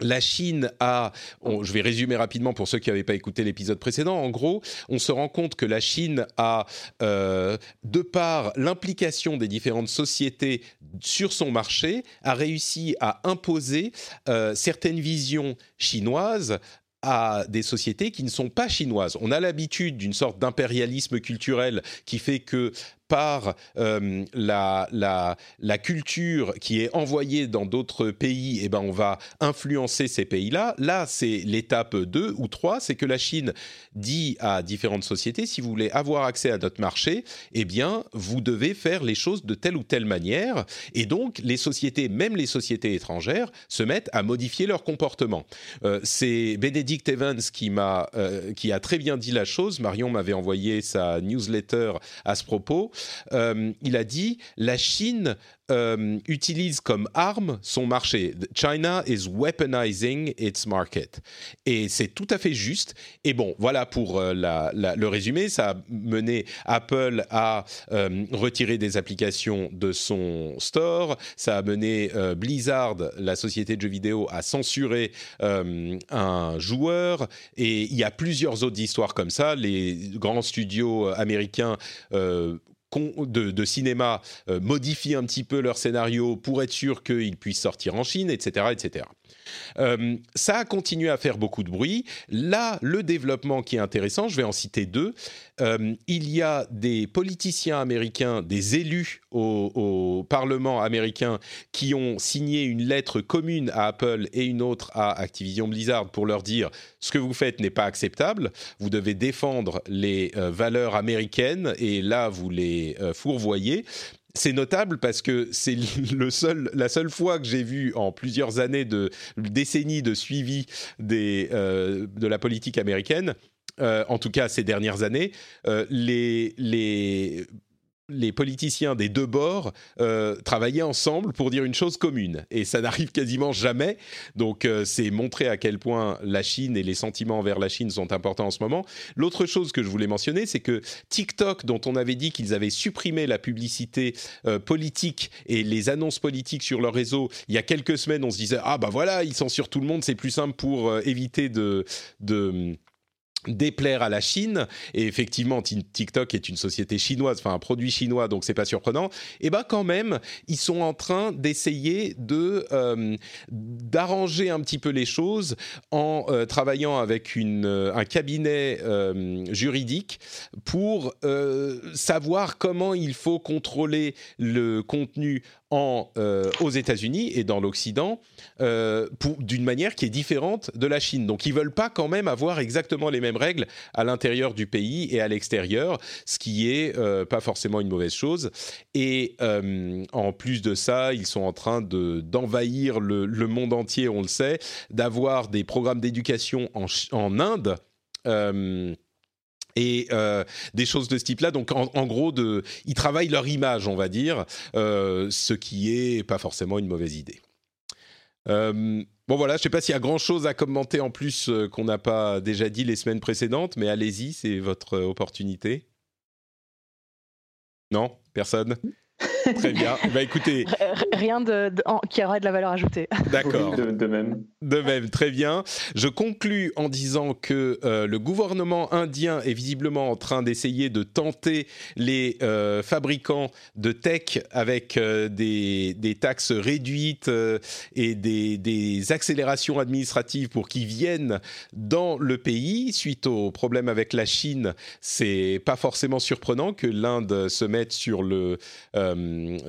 la Chine a, je vais résumer rapidement pour ceux qui n'avaient pas écouté l'épisode précédent, en gros, on se rend compte que la Chine a, euh, de par l'implication des différentes sociétés sur son marché, a réussi à imposer euh, certaines visions chinoises à des sociétés qui ne sont pas chinoises. On a l'habitude d'une sorte d'impérialisme culturel qui fait que par euh, la, la, la, culture qui est envoyée dans d'autres pays, eh ben on va influencer ces pays-là. Là, c'est l'étape 2 ou 3, c'est que la Chine dit à différentes sociétés, si vous voulez avoir accès à notre marché, eh bien, vous devez faire les choses de telle ou telle manière. Et donc, les sociétés, même les sociétés étrangères, se mettent à modifier leur comportement. Euh, c'est Benedict Evans qui, m'a, euh, qui a très bien dit la chose. Marion m'avait envoyé sa newsletter à ce propos. Euh, il a dit la Chine euh, utilise comme arme son marché. China is weaponizing its market. Et c'est tout à fait juste. Et bon, voilà pour euh, le résumé. Ça a mené Apple à retirer des applications de son store. Ça a mené Blizzard, la société de jeux vidéo, à censurer un joueur. Et il y a plusieurs autres histoires comme ça. Les grands studios américains de, cinéma euh, modifient un petit peu leur scénario pour être sûr qu'ils puissent sortir en Chine, etc., etc. Euh, ça a continué à faire beaucoup de bruit. Là, le développement qui est intéressant, je vais en citer deux. Euh, il y a des politiciens américains, des élus au, Parlement américain qui ont signé une lettre commune à Apple et une autre à Activision Blizzard pour leur dire ce que vous faites n'est pas acceptable, vous devez défendre les euh, valeurs américaines et là vous les fourvoyez c'est notable parce que c'est le seul, la seule fois que j'ai vu en plusieurs années de décennies de suivi euh, de la politique américaine, euh, en tout cas ces dernières années, euh, les les politiciens des deux bords euh, travaillaient ensemble pour dire une chose commune. Et ça n'arrive quasiment jamais. Donc euh, c'est montrer à quel point la Chine et les sentiments envers la Chine sont importants en ce moment. L'autre chose que je voulais mentionner, c'est que TikTok, dont on avait dit qu'ils avaient supprimé la publicité euh, politique et les annonces politiques sur leur réseau, il y a quelques semaines, on se disait, ah bah voilà, ils censurent tout le monde, c'est plus simple pour éviter de... de déplaire à la Chine. Et effectivement TikTok est une société chinoise enfin un produit chinois donc c'est pas surprenant. Et eh ben quand même ils sont en train d'essayer de euh, d'arranger un petit peu les choses en euh, travaillant avec une euh, un cabinet juridique pour savoir comment il faut contrôler le contenu euh, aux États-Unis et dans l'Occident euh, d'une manière qui est différente de la Chine. Donc ils veulent pas quand même avoir exactement les mêmes règles à l'intérieur du pays et à l'extérieur, ce qui est euh, pas forcément une mauvaise chose. Et en plus de ça, ils sont en train de d'envahir le, le, monde entier, on le sait, d'avoir des programmes d'éducation en, en Inde et euh, des choses de ce type-là. Donc, en, gros, ils travaillent leur image, on va dire, euh, ce qui est pas forcément une mauvaise idée. Euh, bon voilà, je ne sais pas s'il y a grand-chose à commenter en plus qu'on n'a pas déjà dit les semaines précédentes, mais allez-y, c'est votre opportunité. Non? Personne? Très bien. Bah écoutez. Rien de, qui aurait de la valeur ajoutée. D'accord. de, même. De même, très bien. Je conclus en disant que euh, le gouvernement indien est visiblement en train d'essayer de tenter les euh, fabricants de tech avec euh, des, des, taxes réduites et des, des, accélérations administratives pour qu'ils viennent dans le pays. Suite au problème avec la Chine, c'est pas forcément surprenant que l'Inde se mette sur le euh,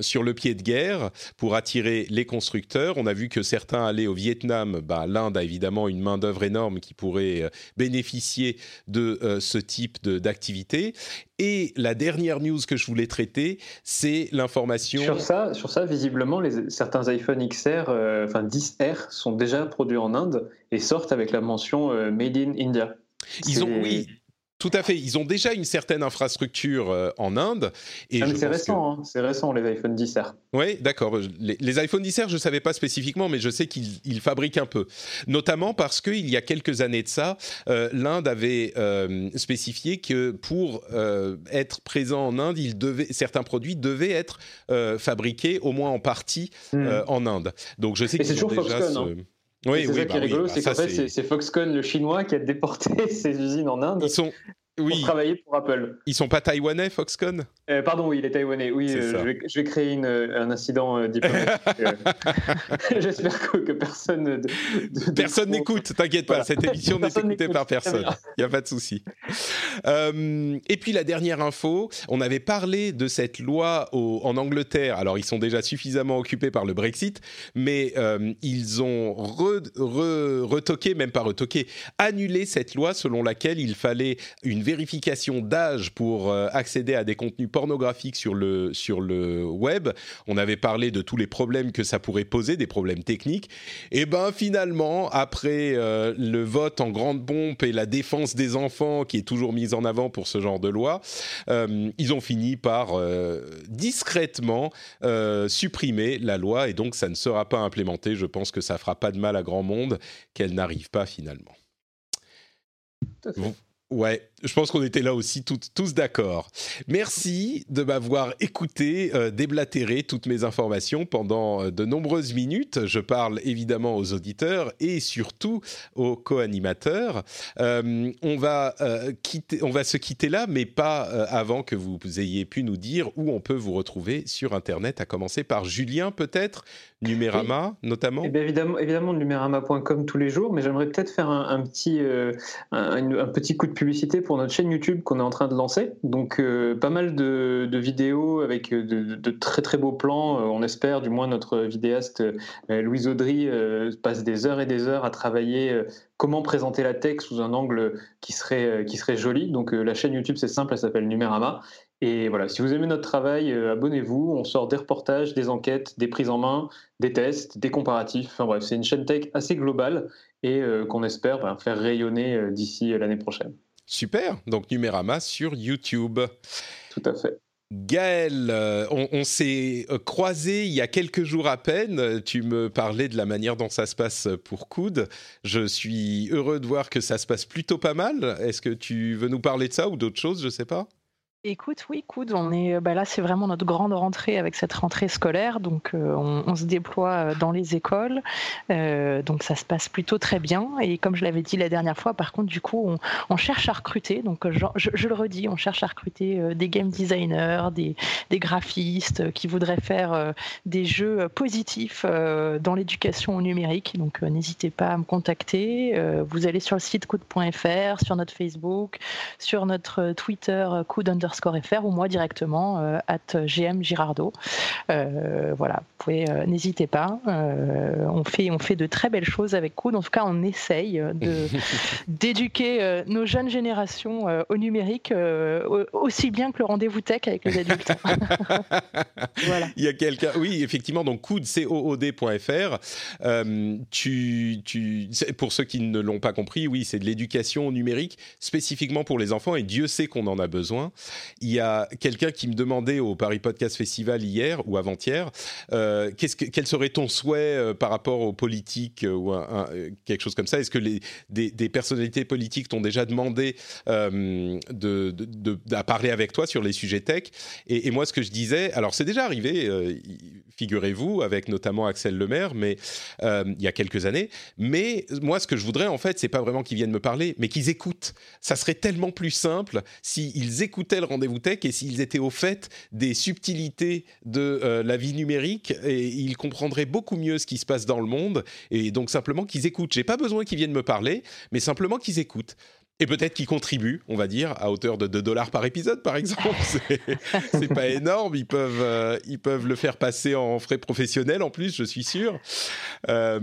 sur le pied de guerre pour attirer les constructeurs. On a vu que certains allaient au Vietnam. Bah, L'Inde a évidemment une main-d'œuvre énorme qui pourrait euh, bénéficier de euh, ce type d'activité. Et la dernière news que je voulais traiter, c'est l'information. Sur ça, sur ça, visiblement, les, certains iPhone XR, enfin 10R, sont déjà produits en Inde et sortent avec la mention Made in India. Ils ont, oui, tout à fait. Ils ont déjà une certaine infrastructure euh, en Inde. Et ah, c'est récent, hein. c'est récent les iPhone 10R. Oui, d'accord. Les, les, iPhone 10R, je ne savais pas spécifiquement, mais je sais qu'ils fabriquent un peu. Notamment parce qu'il y a quelques années de ça, euh, l'Inde avait euh, spécifié que pour être présent en Inde, il devait, certains produits devaient être fabriqués au moins en partie hmm. en Inde. Donc je sais qu'ils ont déjà Foxconn, hein. Oui, c'est ça qui est bah rigolo, bah c'est qu'en fait, c'est Foxconn, le chinois, qui a déporté ses usines en Inde. Ils sont, oui. pour travailler pour Apple. Ils sont pas taïwanais, Foxconn? Euh, Pardon, oui, il est taïwanais. Oui, euh, je, vais, je, vais, créer une, un incident diplomatique. J'espère que, personne. personne n'écoute, t'inquiète pas, cette émission n'est écoutée par personne. Il n'y a pas de souci. et puis la dernière info, on avait parlé de cette loi au, en Angleterre. Alors, ils sont déjà suffisamment occupés par le Brexit, mais ils ont retoqué, même pas retoqué, annulé cette loi selon laquelle il fallait une vérification d'âge pour euh, accéder à des contenus pornographiques sur le, sur le web. On avait parlé de tous les problèmes que ça pourrait poser, des problèmes techniques. Et ben finalement, après euh, le vote en grande pompe et la défense des enfants qui est toujours mise en avant pour ce genre de loi, euh, ils ont fini par discrètement supprimer la loi et donc ça ne sera pas implémenté. Je pense que ça fera pas de mal à grand monde qu'elle n'arrive pas finalement. Ouais, je pense qu'on était là aussi tous d'accord. Merci de m'avoir écouté euh, déblatérer toutes mes informations pendant euh, de nombreuses minutes. Je parle évidemment aux auditeurs et surtout aux co-animateurs. Euh, quitter, on va se quitter là, mais pas avant que vous ayez pu nous dire où on peut vous retrouver sur Internet. À commencer par Julien, peut-être? Numérama, notamment. Eh bien, évidemment, évidemment, numérama.com tous les jours, mais j'aimerais peut-être faire un, petit, un, petit coup de publicité pour notre chaîne YouTube qu'on est en train de lancer. Donc, euh, pas mal de, vidéos avec euh, de, très très beaux plans. Euh, on espère, du moins, notre vidéaste Louise Audry passe des heures et des heures à travailler comment présenter la tech sous un angle qui serait, qui serait joli. Donc, la chaîne YouTube, c'est simple, elle s'appelle Numérama. Et voilà, si vous aimez notre travail, abonnez-vous. On sort des reportages, des enquêtes, des prises en main, des tests, des comparatifs. Enfin bref, c'est une chaîne tech assez globale et qu'on espère ben, faire rayonner d'ici l'année prochaine. Super, donc Numérama sur YouTube. Tout à fait. Gaël, euh, on, s'est euh, croisé il y a quelques jours à peine. Tu me parlais de la manière dont ça se passe pour Coude. Je suis heureux de voir que ça se passe plutôt pas mal. Est-ce que tu veux nous parler de ça ou d'autres choses? Je ne sais pas. Écoute, oui, écoute, bah là, c'est vraiment notre grande rentrée avec cette rentrée scolaire. Donc, euh, on, se déploie euh, dans les écoles. Euh, donc, ça se passe plutôt très bien. Et comme je l'avais dit la dernière fois, par contre, du coup, on, cherche à recruter. Donc, je, le redis, on cherche à recruter des game designers, des, des graphistes qui voudraient faire des jeux positifs dans l'éducation au numérique. Donc, n'hésitez pas à me contacter. vous allez sur le site coude.fr, sur notre Facebook, sur notre Twitter, coude underscore fr ou moi directement euh, at gm girardo. Euh, voilà, vous pouvez, euh, n'hésitez pas. on fait on fait de très belles choses avec Coude. En tout cas, on essaye de d'éduquer nos jeunes générations au numérique aussi bien que le rendez-vous tech avec les adultes. voilà. Il y a quelqu'un, oui, effectivement, donc Coude, c o o d.fr. tu, tu, pour ceux qui ne l'ont pas compris, oui, c'est de l'éducation numérique spécifiquement pour les enfants et Dieu sait qu'on en a besoin. Il y a quelqu'un qui me demandait au Paris Podcast Festival hier ou avant-hier, euh, quel serait ton souhait euh, par rapport aux politiques euh, ou quelque chose comme ça? Est-ce que des, personnalités politiques t'ont déjà demandé de, à parler avec toi sur les sujets tech? Et, moi, ce que je disais, alors c'est déjà arrivé, figurez-vous, avec notamment Axel Lemaire, mais il y a quelques années. Mais moi, ce que je voudrais, en fait, c'est pas vraiment qu'ils viennent me parler, mais qu'ils écoutent. Ça serait tellement plus simple s'ils écoutaient rendez-vous tech et s'ils étaient au fait des subtilités de euh, la vie numérique et ils comprendraient beaucoup mieux ce qui se passe dans le monde et donc simplement qu'ils écoutent. J'ai pas besoin qu'ils viennent me parler, mais simplement qu'ils écoutent. Et peut-être qu'ils contribuent, on va dire, à hauteur de 2 dollars par épisode, par exemple. C'est pas énorme. Ils peuvent, euh, ils peuvent le faire passer en frais professionnels, en plus, je suis sûr. Euh,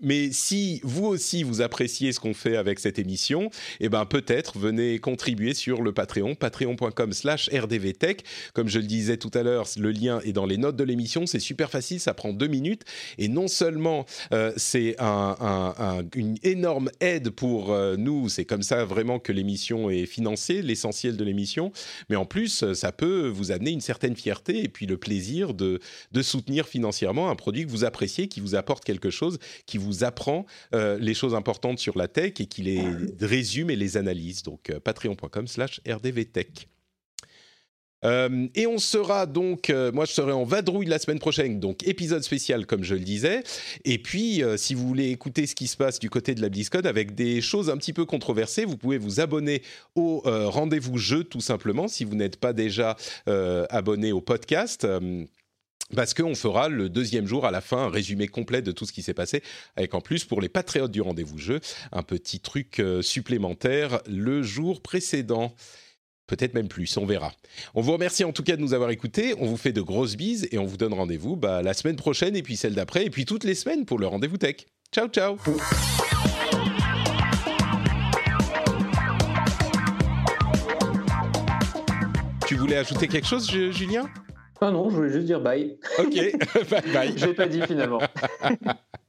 mais si vous aussi, vous appréciez ce qu'on fait avec cette émission, eh ben, peut-être venez contribuer sur le Patreon, patreon.com slash rdvtech. Comme je le disais tout à l'heure, le lien est dans les notes de l'émission. C'est super facile, ça prend deux minutes. Et non seulement euh, c'est un, un, une énorme aide pour nous, c'est comme ça vraiment que l'émission est financée, l'essentiel de l'émission, mais en plus, ça peut vous amener une certaine fierté et puis le plaisir de, de soutenir financièrement un produit que vous appréciez, qui vous apporte quelque chose, qui vous apprend euh, les choses importantes sur la tech et qui les résume et les analyse. Donc, euh, patreon.com slash rdvtech. Euh, et on sera donc, euh, moi je serai en vadrouille la semaine prochaine, donc épisode spécial comme je le disais. Et puis, si vous voulez écouter ce qui se passe du côté de la BlizzCon avec des choses un petit peu controversées, vous pouvez vous abonner au rendez-vous jeu tout simplement si vous n'êtes pas déjà abonné au podcast parce qu'on fera le deuxième jour à la fin un résumé complet de tout ce qui s'est passé, avec en plus pour les patriotes du rendez-vous jeu, un petit truc euh, supplémentaire le jour précédent. Peut-être même plus, on verra. On vous remercie en tout cas de nous avoir écoutés, on vous fait de grosses bises et on vous donne rendez-vous bah, la semaine prochaine et puis celle d'après et puis toutes les semaines pour le rendez-vous tech. Ciao ciao Tu voulais ajouter quelque chose, Julien? Ah non, je voulais juste dire bye. Ok, bye bye. J'ai pas dit finalement.